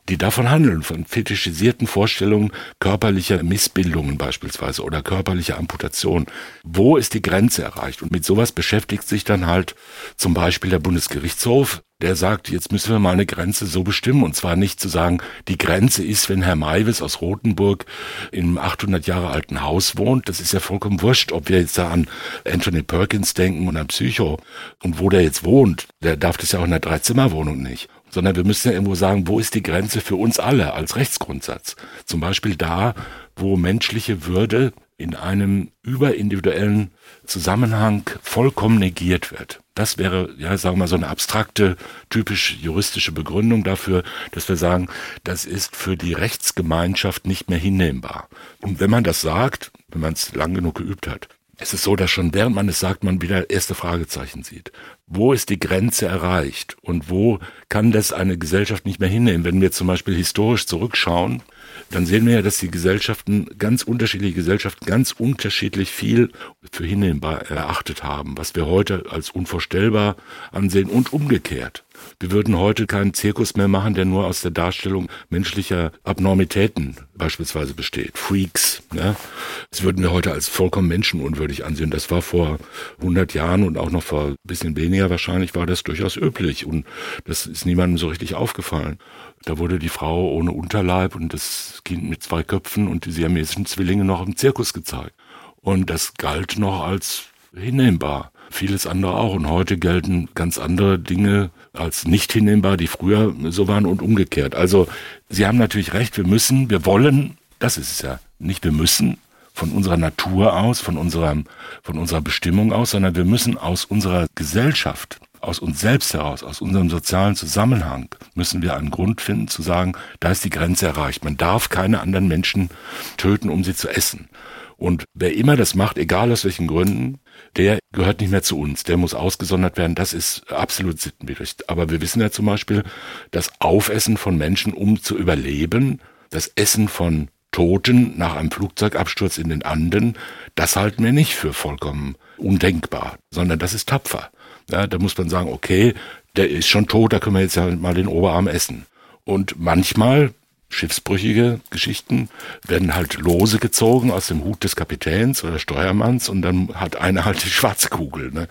die davon handeln, von fetischisierten Vorstellungen körperlicher Missbildungen beispielsweise oder körperlicher Amputation. Wo ist die Grenze erreicht? Und mit sowas beschäftigt sich dann halt zum Beispiel der Bundesgerichtshof, der sagt, jetzt müssen wir mal eine Grenze so bestimmen. Und zwar nicht zu sagen, die Grenze ist, wenn Herr Maivis aus Rothenburg im 800 Jahre alten Haus wohnt. Das ist ja vollkommen wurscht, ob wir jetzt da an Anthony Perkins denken und an Psycho. Und wo der jetzt wohnt, der darf das ja auch in einer Dreizimmerwohnung nicht sondern wir müssen ja irgendwo sagen, wo ist die Grenze für uns alle als Rechtsgrundsatz? Zum Beispiel da, wo menschliche Würde in einem überindividuellen Zusammenhang vollkommen negiert wird. Das wäre, ja, sagen wir mal, so eine abstrakte, typisch juristische Begründung dafür, dass wir sagen, das ist für die Rechtsgemeinschaft nicht mehr hinnehmbar. Und wenn man das sagt, wenn man es lang genug geübt hat, es ist so, dass schon während man es sagt, man wieder erste Fragezeichen sieht. Wo ist die Grenze erreicht und wo kann das eine Gesellschaft nicht mehr hinnehmen? Wenn wir zum Beispiel historisch zurückschauen, dann sehen wir ja, dass die Gesellschaften, ganz unterschiedliche Gesellschaften, ganz unterschiedlich viel für hinnehmbar erachtet haben, was wir heute als unvorstellbar ansehen und umgekehrt. Wir würden heute keinen Zirkus mehr machen, der nur aus der Darstellung menschlicher Abnormitäten beispielsweise besteht. Freaks. Ne? Das würden wir heute als vollkommen menschenunwürdig ansehen. Das war vor 100 Jahren und auch noch vor ein bisschen weniger wahrscheinlich war das durchaus üblich. Und das ist niemandem so richtig aufgefallen. Da wurde die Frau ohne Unterleib und das Kind mit zwei Köpfen und die siamesischen Zwillinge noch im Zirkus gezeigt. Und das galt noch als hinnehmbar. Vieles andere auch. Und heute gelten ganz andere Dinge als nicht hinnehmbar, die früher so waren und umgekehrt. Also Sie haben natürlich recht, wir müssen, wir wollen, das ist es ja, nicht wir müssen von unserer Natur aus, von unserer, von unserer Bestimmung aus, sondern wir müssen aus unserer Gesellschaft, aus uns selbst heraus, aus unserem sozialen Zusammenhang, müssen wir einen Grund finden zu sagen, da ist die Grenze erreicht. Man darf keine anderen Menschen töten, um sie zu essen. Und wer immer das macht, egal aus welchen Gründen, der gehört nicht mehr zu uns. Der muss ausgesondert werden. Das ist absolut sittenwidrig. Aber wir wissen ja zum Beispiel, das Aufessen von Menschen, um zu überleben, das Essen von Toten nach einem Flugzeugabsturz in den Anden, das halten wir nicht für vollkommen undenkbar, sondern das ist tapfer. Ja, da muss man sagen, okay, der ist schon tot, da können wir jetzt ja mal den Oberarm essen. Und manchmal schiffsbrüchige Geschichten werden halt lose gezogen aus dem Hut des Kapitäns oder Steuermanns und dann hat einer halt die schwarze Kugel ne?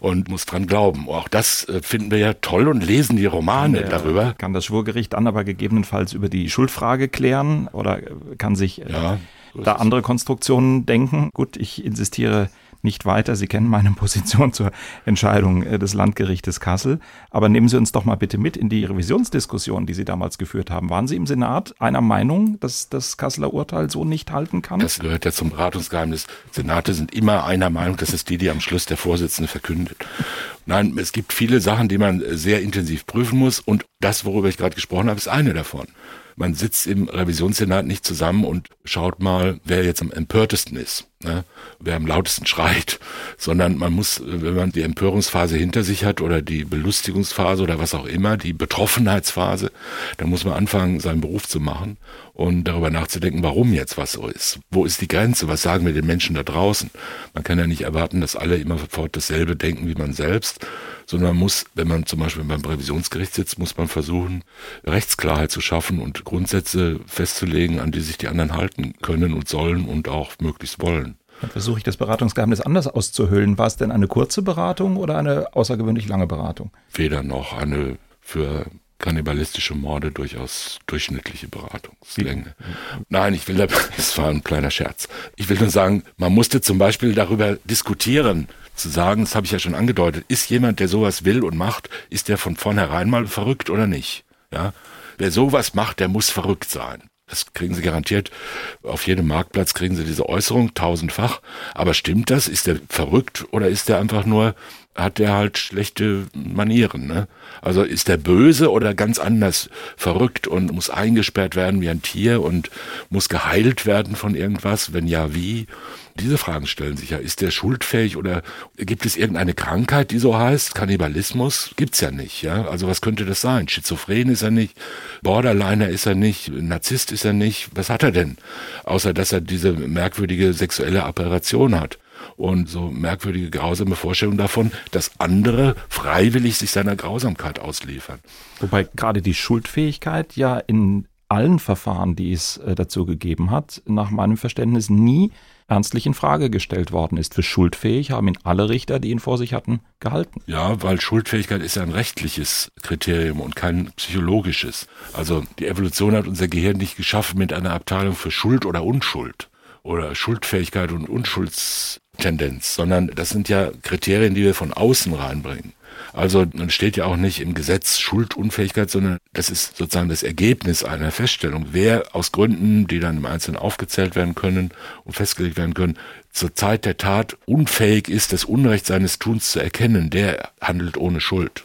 und muss dran glauben. Auch das äh, finden wir ja toll und lesen die Romane kann darüber. Kann das Schwurgericht dann aber gegebenenfalls über die Schuldfrage klären oder kann sich äh, ja, da andere Konstruktionen denken? Gut, ich insistiere nicht weiter. Sie kennen meine Position zur Entscheidung äh, des Landgerichtes Kassel. Aber nehmen Sie uns doch mal bitte mit in die Revisionsdiskussion, die Sie damals geführt haben. Waren Sie im Senat einer Meinung, dass das Kasseler Urteil so nicht halten kann? Das gehört ja zum Beratungsgeheimnis. Senate sind immer einer Meinung. Das ist die, die am Schluss der Vorsitzende verkündet. Nein, es gibt viele Sachen, die man sehr intensiv prüfen muss. Und das, worüber ich gerade gesprochen habe, ist eine davon. Man sitzt im Revisionssenat nicht zusammen und schaut mal, wer jetzt am empörtesten ist, ne? wer am lautesten schreit, sondern man muss, wenn man die Empörungsphase hinter sich hat oder die Belustigungsphase oder was auch immer, die Betroffenheitsphase, dann muss man anfangen, seinen Beruf zu machen und darüber nachzudenken, warum jetzt was so ist. Wo ist die Grenze? Was sagen wir den Menschen da draußen? Man kann ja nicht erwarten, dass alle immer sofort dasselbe denken wie man selbst, sondern man muss, wenn man zum Beispiel beim Revisionsgericht sitzt, muss man versuchen, Rechtsklarheit zu schaffen und Grundsätze festzulegen, an die sich die anderen halten können und sollen und auch möglichst wollen. Dann versuche ich das Beratungsgeheimnis anders auszuhöhlen. War es denn eine kurze Beratung oder eine außergewöhnlich lange Beratung? Weder noch eine für kannibalistische Morde durchaus durchschnittliche Beratungslänge. Nein, ich will, da, das war ein kleiner Scherz. Ich will nur sagen, man musste zum Beispiel darüber diskutieren, zu sagen, das habe ich ja schon angedeutet, ist jemand, der sowas will und macht, ist der von vornherein mal verrückt oder nicht? Ja, wer sowas macht, der muss verrückt sein. Das kriegen Sie garantiert. Auf jedem Marktplatz kriegen Sie diese Äußerung tausendfach. Aber stimmt das? Ist der verrückt oder ist der einfach nur hat der halt schlechte Manieren. Ne? Also ist der böse oder ganz anders verrückt und muss eingesperrt werden wie ein Tier und muss geheilt werden von irgendwas? Wenn ja, wie? Diese Fragen stellen sich ja. Ist der schuldfähig oder gibt es irgendeine Krankheit, die so heißt? Kannibalismus? Gibt's ja nicht, ja. Also was könnte das sein? Schizophren ist er nicht, Borderliner ist er nicht, Narzisst ist er nicht. Was hat er denn? Außer dass er diese merkwürdige sexuelle Apparation hat und so merkwürdige, grausame Vorstellungen davon, dass andere freiwillig sich seiner Grausamkeit ausliefern. Wobei gerade die Schuldfähigkeit ja in allen Verfahren, die es äh, dazu gegeben hat, nach meinem Verständnis nie ernstlich in Frage gestellt worden ist. Für schuldfähig haben ihn alle Richter, die ihn vor sich hatten, gehalten. Ja, weil Schuldfähigkeit ist ja ein rechtliches Kriterium und kein psychologisches. Also die Evolution hat unser Gehirn nicht geschaffen mit einer Abteilung für Schuld oder Unschuld oder Schuldfähigkeit und Unschuldstendenz, sondern das sind ja Kriterien, die wir von außen reinbringen. Also dann steht ja auch nicht im Gesetz Schuldunfähigkeit, sondern das ist sozusagen das Ergebnis einer Feststellung. Wer aus Gründen, die dann im Einzelnen aufgezählt werden können und festgelegt werden können, zur Zeit der Tat unfähig ist, das Unrecht seines Tuns zu erkennen, der handelt ohne Schuld.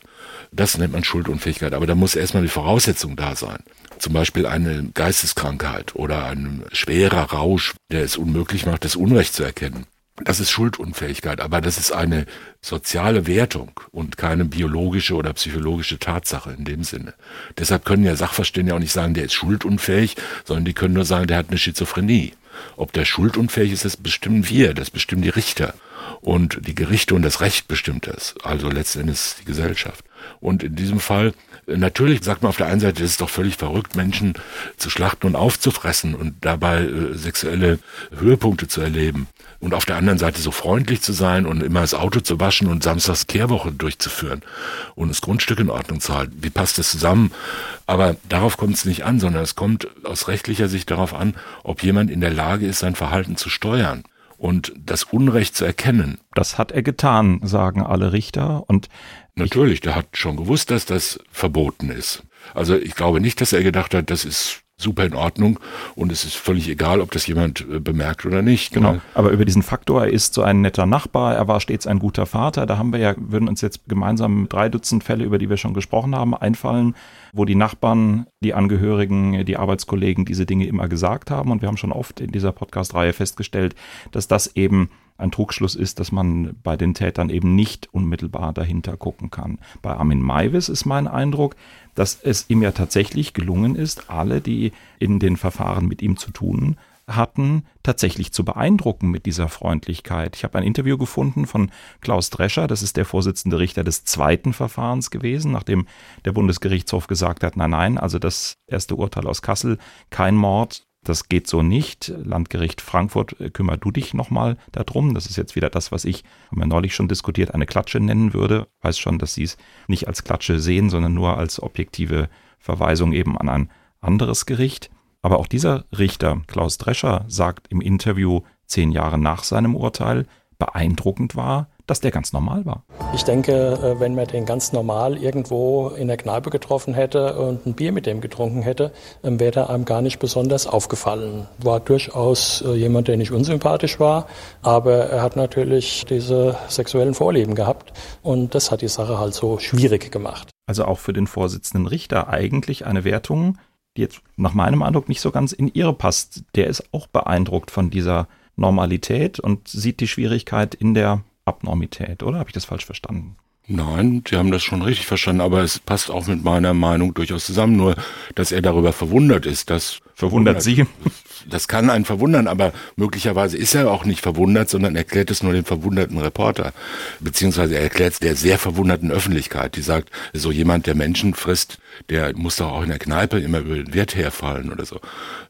Das nennt man Schuldunfähigkeit. Aber da muss erstmal die Voraussetzung da sein zum Beispiel eine Geisteskrankheit oder ein schwerer Rausch, der es unmöglich macht, das Unrecht zu erkennen. Das ist Schuldunfähigkeit, aber das ist eine soziale Wertung und keine biologische oder psychologische Tatsache in dem Sinne. Deshalb können ja Sachverständige auch nicht sagen, der ist schuldunfähig, sondern die können nur sagen, der hat eine Schizophrenie. Ob der schuldunfähig ist, das bestimmen wir, das bestimmen die Richter. Und die Gerichte und das Recht bestimmt das, also letztendlich die Gesellschaft. Und in diesem Fall Natürlich sagt man auf der einen Seite, es ist doch völlig verrückt, Menschen zu schlachten und aufzufressen und dabei äh, sexuelle Höhepunkte zu erleben. Und auf der anderen Seite so freundlich zu sein und immer das Auto zu waschen und samstags Kehrwoche durchzuführen und das Grundstück in Ordnung zu halten. Wie passt das zusammen? Aber darauf kommt es nicht an, sondern es kommt aus rechtlicher Sicht darauf an, ob jemand in der Lage ist, sein Verhalten zu steuern und das Unrecht zu erkennen. Das hat er getan, sagen alle Richter. Und Natürlich, der hat schon gewusst, dass das verboten ist. Also ich glaube nicht, dass er gedacht hat, das ist super in Ordnung und es ist völlig egal, ob das jemand äh, bemerkt oder nicht. Genau. Ne? Aber über diesen Faktor, er ist so ein netter Nachbar, er war stets ein guter Vater, da haben wir ja, würden uns jetzt gemeinsam drei Dutzend Fälle, über die wir schon gesprochen haben, einfallen, wo die Nachbarn, die Angehörigen, die Arbeitskollegen diese Dinge immer gesagt haben. Und wir haben schon oft in dieser Podcast-Reihe festgestellt, dass das eben ein Trugschluss ist, dass man bei den Tätern eben nicht unmittelbar dahinter gucken kann. Bei Armin Maivis ist mein Eindruck, dass es ihm ja tatsächlich gelungen ist, alle, die in den Verfahren mit ihm zu tun hatten, tatsächlich zu beeindrucken mit dieser Freundlichkeit. Ich habe ein Interview gefunden von Klaus Drescher, das ist der Vorsitzende Richter des zweiten Verfahrens gewesen, nachdem der Bundesgerichtshof gesagt hat, nein, nein, also das erste Urteil aus Kassel, kein Mord, das geht so nicht. Landgericht Frankfurt, äh, kümmer du dich nochmal darum. Das ist jetzt wieder das, was ich, haben wir neulich schon diskutiert, eine Klatsche nennen würde. Weiß schon, dass sie es nicht als Klatsche sehen, sondern nur als objektive Verweisung eben an ein anderes Gericht. Aber auch dieser Richter, Klaus Drescher, sagt im Interview zehn Jahre nach seinem Urteil, beeindruckend war, dass der ganz normal war. Ich denke, äh, wenn man den ganz normal irgendwo in der Kneipe getroffen hätte und ein Bier mit dem getrunken hätte, ähm, wäre er einem gar nicht besonders aufgefallen. War durchaus äh, jemand, der nicht unsympathisch war, aber er hat natürlich diese sexuellen Vorlieben gehabt und das hat die Sache halt so schwierig gemacht. Also auch für den Vorsitzenden Richter eigentlich eine Wertung, die jetzt nach meinem Eindruck nicht so ganz in ihre passt. Der ist auch beeindruckt von dieser Normalität und sieht die Schwierigkeit in der Abnormität, oder habe ich das falsch verstanden? Nein, Sie haben das schon richtig verstanden, aber es passt auch mit meiner Meinung durchaus zusammen, nur dass er darüber verwundert ist, dass verwundert, Sie das kann einen verwundern, aber möglicherweise ist er auch nicht verwundert, sondern erklärt es nur dem verwunderten Reporter. Beziehungsweise er erklärt es der sehr verwunderten Öffentlichkeit, die sagt, so jemand, der Menschen frisst, der muss doch auch in der Kneipe immer über den Wert herfallen oder so.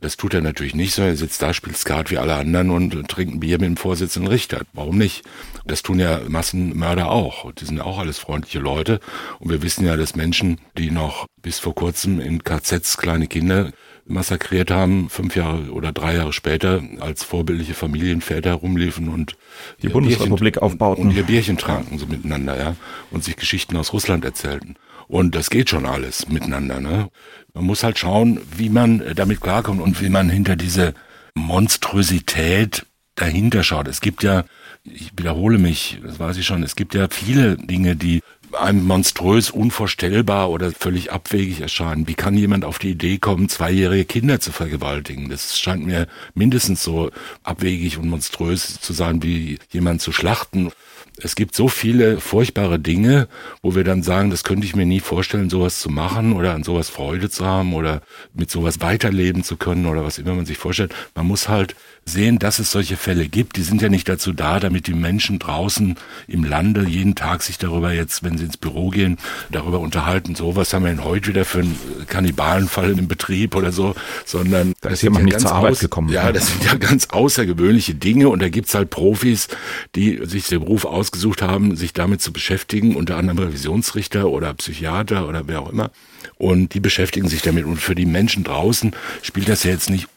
Das tut er natürlich nicht, sondern er sitzt da, spielt Skat wie alle anderen und trinkt ein Bier mit dem Vorsitzenden Richter. Warum nicht? Das tun ja Massenmörder auch. Die sind auch alles freundliche Leute. Und wir wissen ja, dass Menschen, die noch bis vor kurzem in KZs kleine Kinder massakriert haben, fünf Jahre oder drei Jahre später als vorbildliche Familienväter herumliefen und die Bundesrepublik Bierchen, aufbauten und ihr Bierchen tranken so miteinander, ja, und sich Geschichten aus Russland erzählten. Und das geht schon alles miteinander, ne? Man muss halt schauen, wie man damit klarkommt und wie man hinter diese Monstrosität dahinter schaut. Es gibt ja, ich wiederhole mich, das weiß ich schon, es gibt ja viele Dinge, die einem monströs, unvorstellbar oder völlig abwegig erscheinen. Wie kann jemand auf die Idee kommen, zweijährige Kinder zu vergewaltigen? Das scheint mir mindestens so abwegig und monströs zu sein, wie jemand zu schlachten. Es gibt so viele furchtbare Dinge, wo wir dann sagen, das könnte ich mir nie vorstellen, sowas zu machen oder an sowas Freude zu haben oder mit sowas weiterleben zu können oder was immer man sich vorstellt. Man muss halt sehen, dass es solche Fälle gibt. Die sind ja nicht dazu da, damit die Menschen draußen im Lande jeden Tag sich darüber jetzt, wenn sie ins Büro gehen, darüber unterhalten, so was haben wir denn heute wieder für einen Kannibalenfall im Betrieb oder so, sondern da ist jemand ja nicht zur Arbeit aus, gekommen. Ja, das sind ja ganz außergewöhnliche Dinge und da gibt's halt Profis, die sich den Beruf ausgesucht haben, sich damit zu beschäftigen, unter anderem Revisionsrichter oder Psychiater oder wer auch immer. Und die beschäftigen sich damit. Und für die Menschen draußen spielt das ja jetzt nicht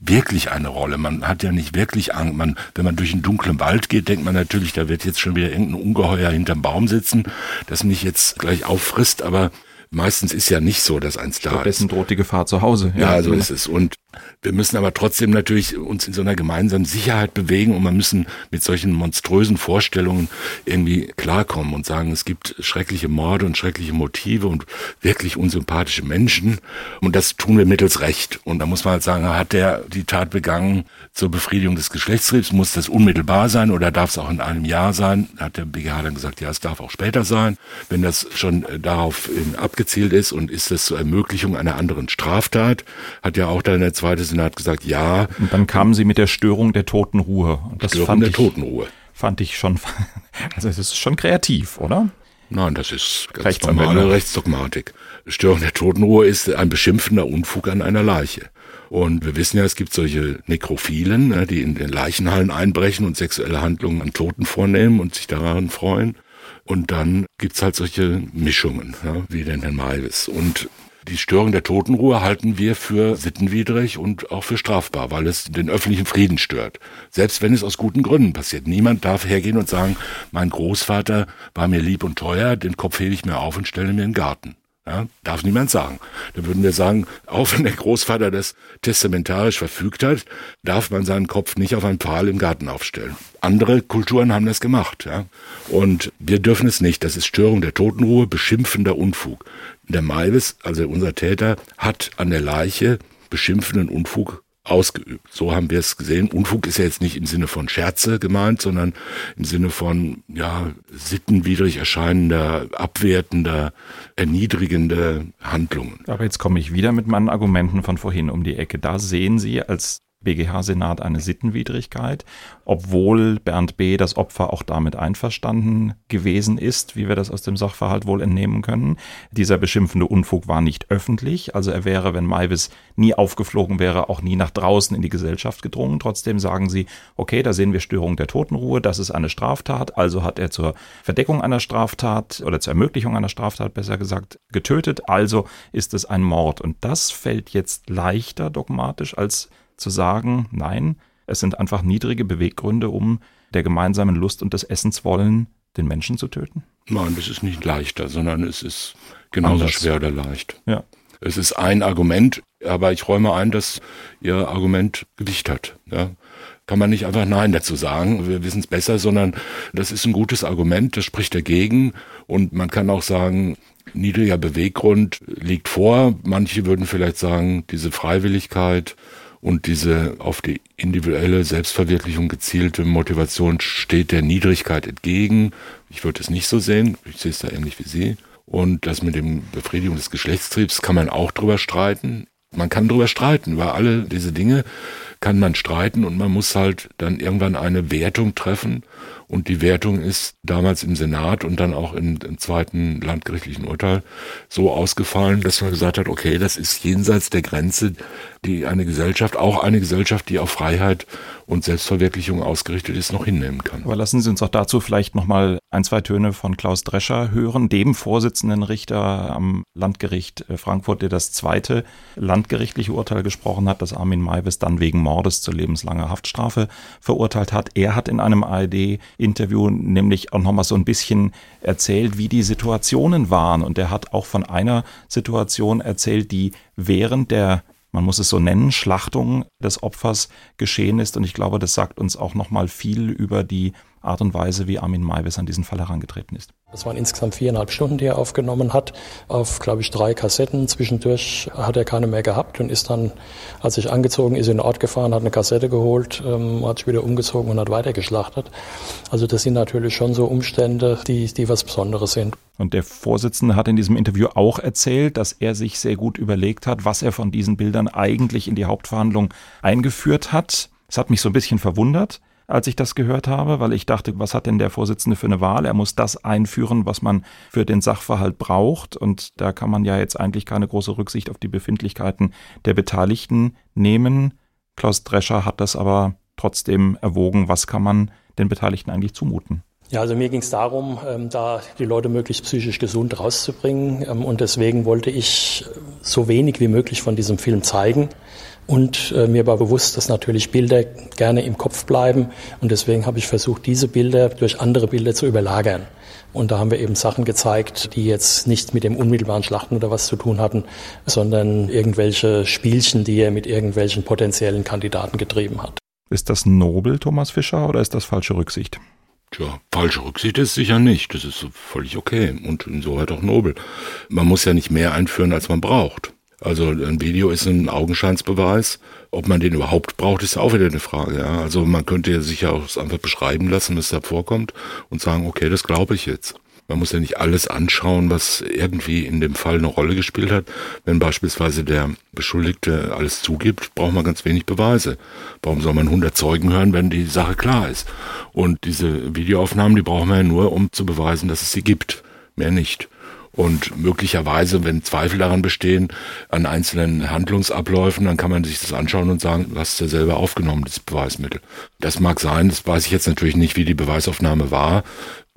wirklich eine Rolle. Man hat ja nicht wirklich Angst. Man, wenn man durch einen dunklen Wald geht, denkt man natürlich, da wird jetzt schon wieder irgendein Ungeheuer hinterm Baum sitzen, das mich jetzt gleich auffrisst, aber meistens ist ja nicht so, dass eins da Stattdessen ist. droht die Gefahr zu Hause. Ja, ja so ist es. Und wir müssen aber trotzdem natürlich uns in so einer gemeinsamen Sicherheit bewegen und man müssen mit solchen monströsen Vorstellungen irgendwie klarkommen und sagen, es gibt schreckliche Morde und schreckliche Motive und wirklich unsympathische Menschen und das tun wir mittels Recht. Und da muss man halt sagen, hat der die Tat begangen zur Befriedigung des Geschlechtstriebs, muss das unmittelbar sein oder darf es auch in einem Jahr sein? Hat der BGH dann gesagt, ja, es darf auch später sein, wenn das schon äh, darauf abgezielt ist und ist das zur Ermöglichung einer anderen Straftat, hat ja auch dann der zweite Senat gesagt, ja. Und dann kamen sie mit der Störung der Totenruhe. Das Störung fand der ich, Totenruhe. Fand ich schon, also es ist schon kreativ, oder? Nein, das ist ganz normale Rechtsdogmatik. Störung der Totenruhe ist ein beschimpfender Unfug an einer Leiche. Und wir wissen ja, es gibt solche Nekrophilen, ne, die in den Leichenhallen einbrechen und sexuelle Handlungen an Toten vornehmen und sich daran freuen. Und dann gibt's halt solche Mischungen, ja, wie den Herrn Maivis. Und die Störung der Totenruhe halten wir für sittenwidrig und auch für strafbar, weil es den öffentlichen Frieden stört. Selbst wenn es aus guten Gründen passiert. Niemand darf hergehen und sagen, mein Großvater war mir lieb und teuer, den Kopf hebe ich mir auf und stelle mir in den Garten. Ja, darf niemand sagen. Dann würden wir sagen, auch wenn der Großvater das testamentarisch verfügt hat, darf man seinen Kopf nicht auf einen Pfahl im Garten aufstellen. Andere Kulturen haben das gemacht. Ja? Und wir dürfen es nicht. Das ist Störung der Totenruhe, beschimpfender Unfug. Der Maivis, also unser Täter, hat an der Leiche beschimpfenden Unfug ausgeübt. So haben wir es gesehen. Unfug ist ja jetzt nicht im Sinne von Scherze gemeint, sondern im Sinne von ja sittenwidrig erscheinender, abwertender, erniedrigender Handlungen. Aber jetzt komme ich wieder mit meinen Argumenten von vorhin um die Ecke. Da sehen Sie als BGH-Senat eine Sittenwidrigkeit, obwohl Bernd B. das Opfer auch damit einverstanden gewesen ist, wie wir das aus dem Sachverhalt wohl entnehmen können. Dieser beschimpfende Unfug war nicht öffentlich, also er wäre, wenn Maivis nie aufgeflogen wäre, auch nie nach draußen in die Gesellschaft gedrungen. Trotzdem sagen sie, okay, da sehen wir Störung der Totenruhe, das ist eine Straftat, also hat er zur Verdeckung einer Straftat oder zur Ermöglichung einer Straftat besser gesagt getötet, also ist es ein Mord. Und das fällt jetzt leichter dogmatisch als zu sagen, nein, es sind einfach niedrige Beweggründe, um der gemeinsamen Lust und des Essens wollen, den Menschen zu töten? Nein, das ist nicht leichter, sondern es ist genauso Anders. schwer oder leicht. Ja. Es ist ein Argument, aber ich räume ein, dass Ihr Argument Gewicht hat. Ja. Kann man nicht einfach Nein dazu sagen, wir wissen es besser, sondern das ist ein gutes Argument, das spricht dagegen. Und man kann auch sagen, niedriger Beweggrund liegt vor. Manche würden vielleicht sagen, diese Freiwilligkeit und diese auf die individuelle Selbstverwirklichung gezielte Motivation steht der Niedrigkeit entgegen. Ich würde es nicht so sehen. Ich sehe es da ähnlich wie Sie. Und das mit dem Befriedigung des Geschlechtstriebs kann man auch drüber streiten. Man kann drüber streiten. Über alle diese Dinge kann man streiten und man muss halt dann irgendwann eine Wertung treffen. Und die Wertung ist damals im Senat und dann auch im, im zweiten landgerichtlichen Urteil so ausgefallen, dass man gesagt hat, okay, das ist jenseits der Grenze, die eine Gesellschaft, auch eine Gesellschaft, die auf Freiheit und Selbstverwirklichung ausgerichtet ist, noch hinnehmen kann. Aber lassen Sie uns auch dazu vielleicht nochmal ein, zwei Töne von Klaus Drescher hören, dem Vorsitzenden Richter am Landgericht äh, Frankfurt, der das zweite landgerichtliche Urteil gesprochen hat, das Armin Maivis dann wegen Mordes zu lebenslanger Haftstrafe verurteilt hat. Er hat in einem ARD-Interview nämlich auch nochmal so ein bisschen erzählt, wie die Situationen waren. Und er hat auch von einer Situation erzählt, die während der man muss es so nennen, Schlachtung des Opfers geschehen ist. Und ich glaube, das sagt uns auch nochmal viel über die Art und Weise, wie Armin Maivis an diesen Fall herangetreten ist. Das waren insgesamt viereinhalb Stunden, die er aufgenommen hat, auf, glaube ich, drei Kassetten. Zwischendurch hat er keine mehr gehabt und ist dann, als sich angezogen ist, in den Ort gefahren, hat eine Kassette geholt, ähm, hat sich wieder umgezogen und hat weitergeschlachtet. Also das sind natürlich schon so Umstände, die, die was Besonderes sind. Und der Vorsitzende hat in diesem Interview auch erzählt, dass er sich sehr gut überlegt hat, was er von diesen Bildern eigentlich in die Hauptverhandlung eingeführt hat. Es hat mich so ein bisschen verwundert als ich das gehört habe, weil ich dachte, was hat denn der Vorsitzende für eine Wahl? Er muss das einführen, was man für den Sachverhalt braucht. Und da kann man ja jetzt eigentlich keine große Rücksicht auf die Befindlichkeiten der Beteiligten nehmen. Klaus Drescher hat das aber trotzdem erwogen, was kann man den Beteiligten eigentlich zumuten? Ja, also mir ging es darum, ähm, da die Leute möglichst psychisch gesund rauszubringen. Ähm, und deswegen wollte ich so wenig wie möglich von diesem Film zeigen. Und äh, mir war bewusst, dass natürlich Bilder gerne im Kopf bleiben. Und deswegen habe ich versucht, diese Bilder durch andere Bilder zu überlagern. Und da haben wir eben Sachen gezeigt, die jetzt nicht mit dem unmittelbaren Schlachten oder was zu tun hatten, sondern irgendwelche Spielchen, die er mit irgendwelchen potenziellen Kandidaten getrieben hat. Ist das nobel, Thomas Fischer, oder ist das falsche Rücksicht? Tja, falsche Rücksicht ist sicher nicht. Das ist völlig okay und insoweit auch nobel. Man muss ja nicht mehr einführen, als man braucht. Also ein Video ist ein Augenscheinsbeweis. Ob man den überhaupt braucht, ist auch wieder eine Frage. Ja? Also man könnte sich ja auch einfach beschreiben lassen, was da vorkommt und sagen, okay, das glaube ich jetzt. Man muss ja nicht alles anschauen, was irgendwie in dem Fall eine Rolle gespielt hat. Wenn beispielsweise der Beschuldigte alles zugibt, braucht man ganz wenig Beweise. Warum soll man 100 Zeugen hören, wenn die Sache klar ist? Und diese Videoaufnahmen, die brauchen wir ja nur, um zu beweisen, dass es sie gibt. Mehr nicht. Und möglicherweise, wenn Zweifel daran bestehen, an einzelnen Handlungsabläufen, dann kann man sich das anschauen und sagen, du hast ja selber aufgenommen, das Beweismittel. Das mag sein, das weiß ich jetzt natürlich nicht, wie die Beweisaufnahme war,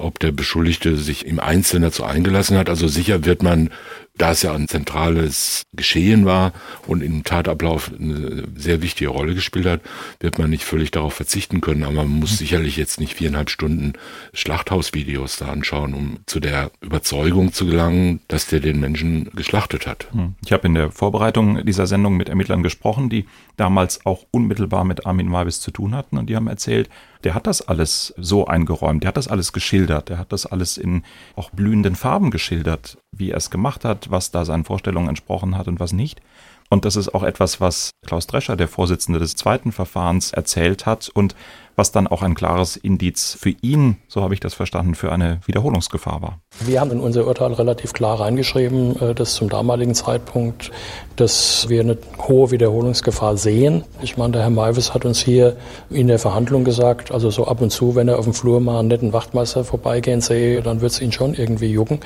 ob der Beschuldigte sich im Einzelnen dazu eingelassen hat. Also sicher wird man da es ja ein zentrales Geschehen war und im Tatablauf eine sehr wichtige Rolle gespielt hat, wird man nicht völlig darauf verzichten können. Aber man muss sicherlich jetzt nicht viereinhalb Stunden Schlachthausvideos da anschauen, um zu der Überzeugung zu gelangen, dass der den Menschen geschlachtet hat. Hm. Ich habe in der Vorbereitung dieser Sendung mit Ermittlern gesprochen, die damals auch unmittelbar mit Armin Mabis zu tun hatten und die haben erzählt, der hat das alles so eingeräumt, der hat das alles geschildert, der hat das alles in auch blühenden Farben geschildert, wie er es gemacht hat, was da seinen Vorstellungen entsprochen hat und was nicht. Und das ist auch etwas, was Klaus Drescher, der Vorsitzende des zweiten Verfahrens, erzählt hat und was dann auch ein klares Indiz für ihn, so habe ich das verstanden, für eine Wiederholungsgefahr war. Wir haben in unser Urteil relativ klar reingeschrieben, äh, dass zum damaligen Zeitpunkt, dass wir eine hohe Wiederholungsgefahr sehen. Ich meine, der Herr Maivis hat uns hier in der Verhandlung gesagt, also so ab und zu, wenn er auf dem Flur mal einen netten Wachtmeister vorbeigehen sehe, dann wird es ihn schon irgendwie jucken.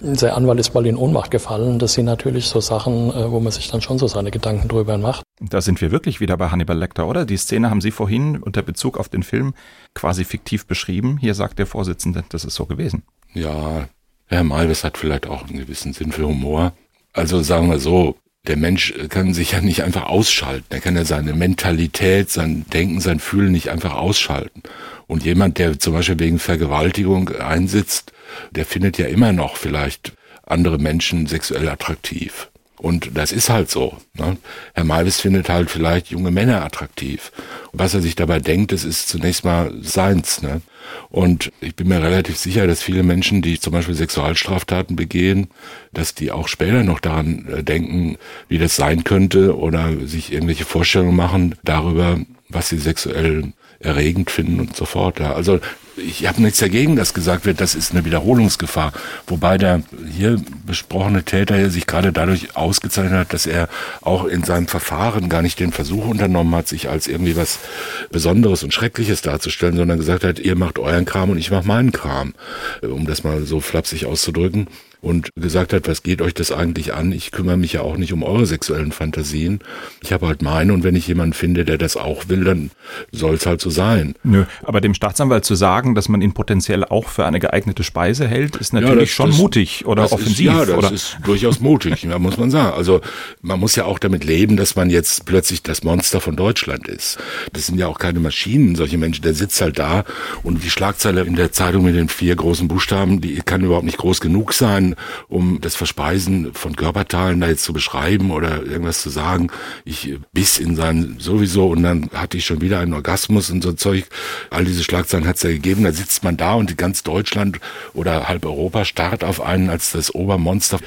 Sein Anwalt ist mal in Ohnmacht gefallen. Das sind natürlich so Sachen, äh, wo man sich dann schon so seine Gedanken drüber macht. Da sind wir wirklich wieder bei Hannibal Lecter, oder? Die Szene haben Sie vorhin unter Bezug auf den Film quasi fiktiv beschrieben. Hier sagt der Vorsitzende, das ist so gewesen. Ja, Herr Malves hat vielleicht auch einen gewissen Sinn für Humor. Also sagen wir so, der Mensch kann sich ja nicht einfach ausschalten. Er kann ja seine Mentalität, sein Denken, sein Fühlen nicht einfach ausschalten. Und jemand, der zum Beispiel wegen Vergewaltigung einsitzt, der findet ja immer noch vielleicht andere Menschen sexuell attraktiv. Und das ist halt so. Ne? Herr Malvis findet halt vielleicht junge Männer attraktiv. Und was er sich dabei denkt, das ist zunächst mal seins. Ne? Und ich bin mir relativ sicher, dass viele Menschen, die zum Beispiel Sexualstraftaten begehen, dass die auch später noch daran äh, denken, wie das sein könnte oder sich irgendwelche Vorstellungen machen darüber, was sie sexuell erregend finden und so fort. Ja. Also ich habe nichts dagegen, dass gesagt wird, das ist eine Wiederholungsgefahr. Wobei der hier besprochene Täter sich gerade dadurch ausgezeichnet hat, dass er auch in seinem Verfahren gar nicht den Versuch unternommen hat, sich als irgendwie was Besonderes und Schreckliches darzustellen, sondern gesagt hat, ihr macht euren Kram und ich mach meinen Kram, um das mal so flapsig auszudrücken und gesagt hat, was geht euch das eigentlich an? Ich kümmere mich ja auch nicht um eure sexuellen Fantasien. Ich habe halt meine und wenn ich jemanden finde, der das auch will, dann soll es halt so sein. Nö, aber dem Staatsanwalt zu sagen, dass man ihn potenziell auch für eine geeignete Speise hält, ist natürlich ja, das, schon das, mutig oder offensiv. Ist, ja, das oder? ist durchaus mutig, da muss man sagen. Also man muss ja auch damit leben, dass man jetzt plötzlich das Monster von Deutschland ist. Das sind ja auch keine Maschinen, solche Menschen. Der sitzt halt da und die Schlagzeile in der Zeitung mit den vier großen Buchstaben, die kann überhaupt nicht groß genug sein um das Verspeisen von Körperteilen da jetzt zu beschreiben oder irgendwas zu sagen. Ich biss in sein sowieso und dann hatte ich schon wieder einen Orgasmus und so Zeug. All diese Schlagzeilen hat es ja gegeben. Da sitzt man da und ganz Deutschland oder halb Europa starrt auf einen als das Obermonster.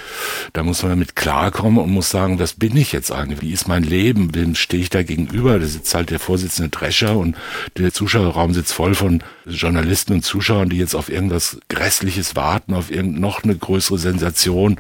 Da muss man damit klarkommen und muss sagen, das bin ich jetzt eigentlich. Wie ist mein Leben? Wem stehe ich da gegenüber? Da sitzt halt der Vorsitzende Drescher und der Zuschauerraum sitzt voll von Journalisten und Zuschauern, die jetzt auf irgendwas Grässliches warten, auf irgend noch eine größere Sensation,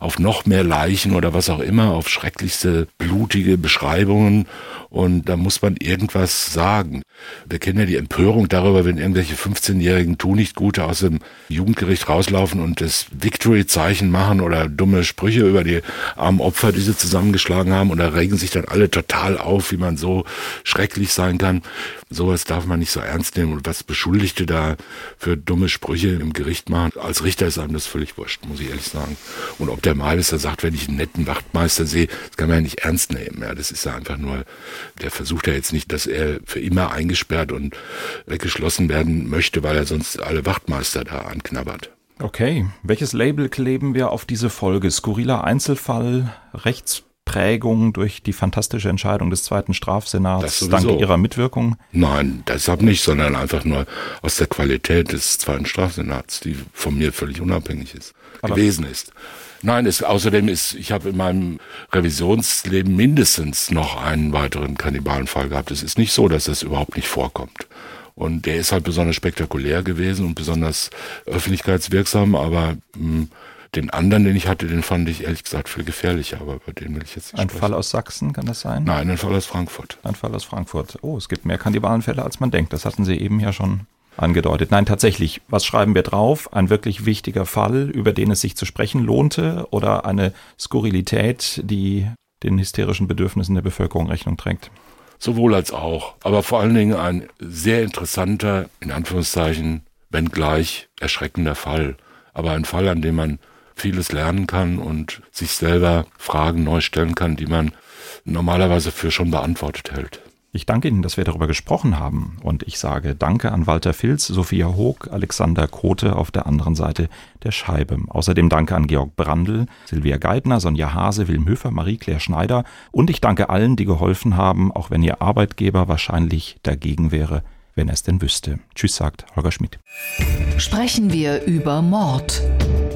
auf noch mehr Leichen oder was auch immer, auf schrecklichste blutige Beschreibungen. Und da muss man irgendwas sagen. Wir kennen ja die Empörung darüber, wenn irgendwelche 15-jährigen Tunichtgute aus dem Jugendgericht rauslaufen und das Victory-Zeichen machen oder dumme Sprüche über die armen Opfer, die sie zusammengeschlagen haben. Und da regen sich dann alle total auf, wie man so schrecklich sein kann. Sowas darf man nicht so ernst nehmen. Und was Beschuldigte da für dumme Sprüche im Gericht machen, als Richter ist einem das völlig wurscht, muss ich ehrlich sagen. Und ob der Meister sagt, wenn ich einen netten Wachtmeister sehe, das kann man ja nicht ernst nehmen. Ja, das ist ja einfach nur, der versucht ja jetzt nicht, dass er für immer eingesperrt und weggeschlossen werden möchte, weil er sonst alle Wachtmeister da anknabbert. Okay, welches Label kleben wir auf diese Folge? Skurriler Einzelfall, Rechts Prägung durch die fantastische Entscheidung des zweiten Strafsenats dank ihrer Mitwirkung? Nein, deshalb nicht, sondern einfach nur aus der Qualität des zweiten Strafsenats, die von mir völlig unabhängig ist, Aber gewesen ist. Nein, es, außerdem ist, ich habe in meinem Revisionsleben mindestens noch einen weiteren Kannibalenfall gehabt. Es ist nicht so, dass das überhaupt nicht vorkommt. Und der ist halt besonders spektakulär gewesen und besonders öffentlichkeitswirksam, aber mh, hm, den anderen, den ich hatte, den fand ich ehrlich gesagt viel gefährlicher, aber über den will ich jetzt nicht Ein sprechen. Fall aus Sachsen, kann das sein? Nein, ein Fall aus Frankfurt. Ein Fall aus Frankfurt. Oh, es gibt mehr Kannibalenfälle, als man denkt. Das hatten Sie eben ja schon angedeutet. Nein, tatsächlich. Was schreiben wir drauf? Ein wirklich wichtiger Fall, über den es sich zu sprechen lohnte oder eine Skurrilität, die den hysterischen Bedürfnissen der Bevölkerung Rechnung trägt? Sowohl als auch. Aber vor allen Dingen ein sehr interessanter, in Anführungszeichen, wenngleich erschreckender Fall. Aber ein Fall, an dem man vieles lernen kann und sich selber Fragen neu stellen kann, die man normalerweise für schon beantwortet hält. Ich danke Ihnen, dass wir darüber gesprochen haben. Und ich sage Danke an Walter Filz, Sophia Hoog, Alexander Kote auf der anderen Seite der Scheibe. Außerdem danke an Georg Brandl, Silvia Geithner, Sonja Hase, Wilm Höfer, Marie-Claire Schneider. Und ich danke allen, die geholfen haben, auch wenn Ihr Arbeitgeber wahrscheinlich dagegen wäre, wenn er es denn wüsste. Tschüss, sagt Holger Schmidt. Sprechen wir über Mord.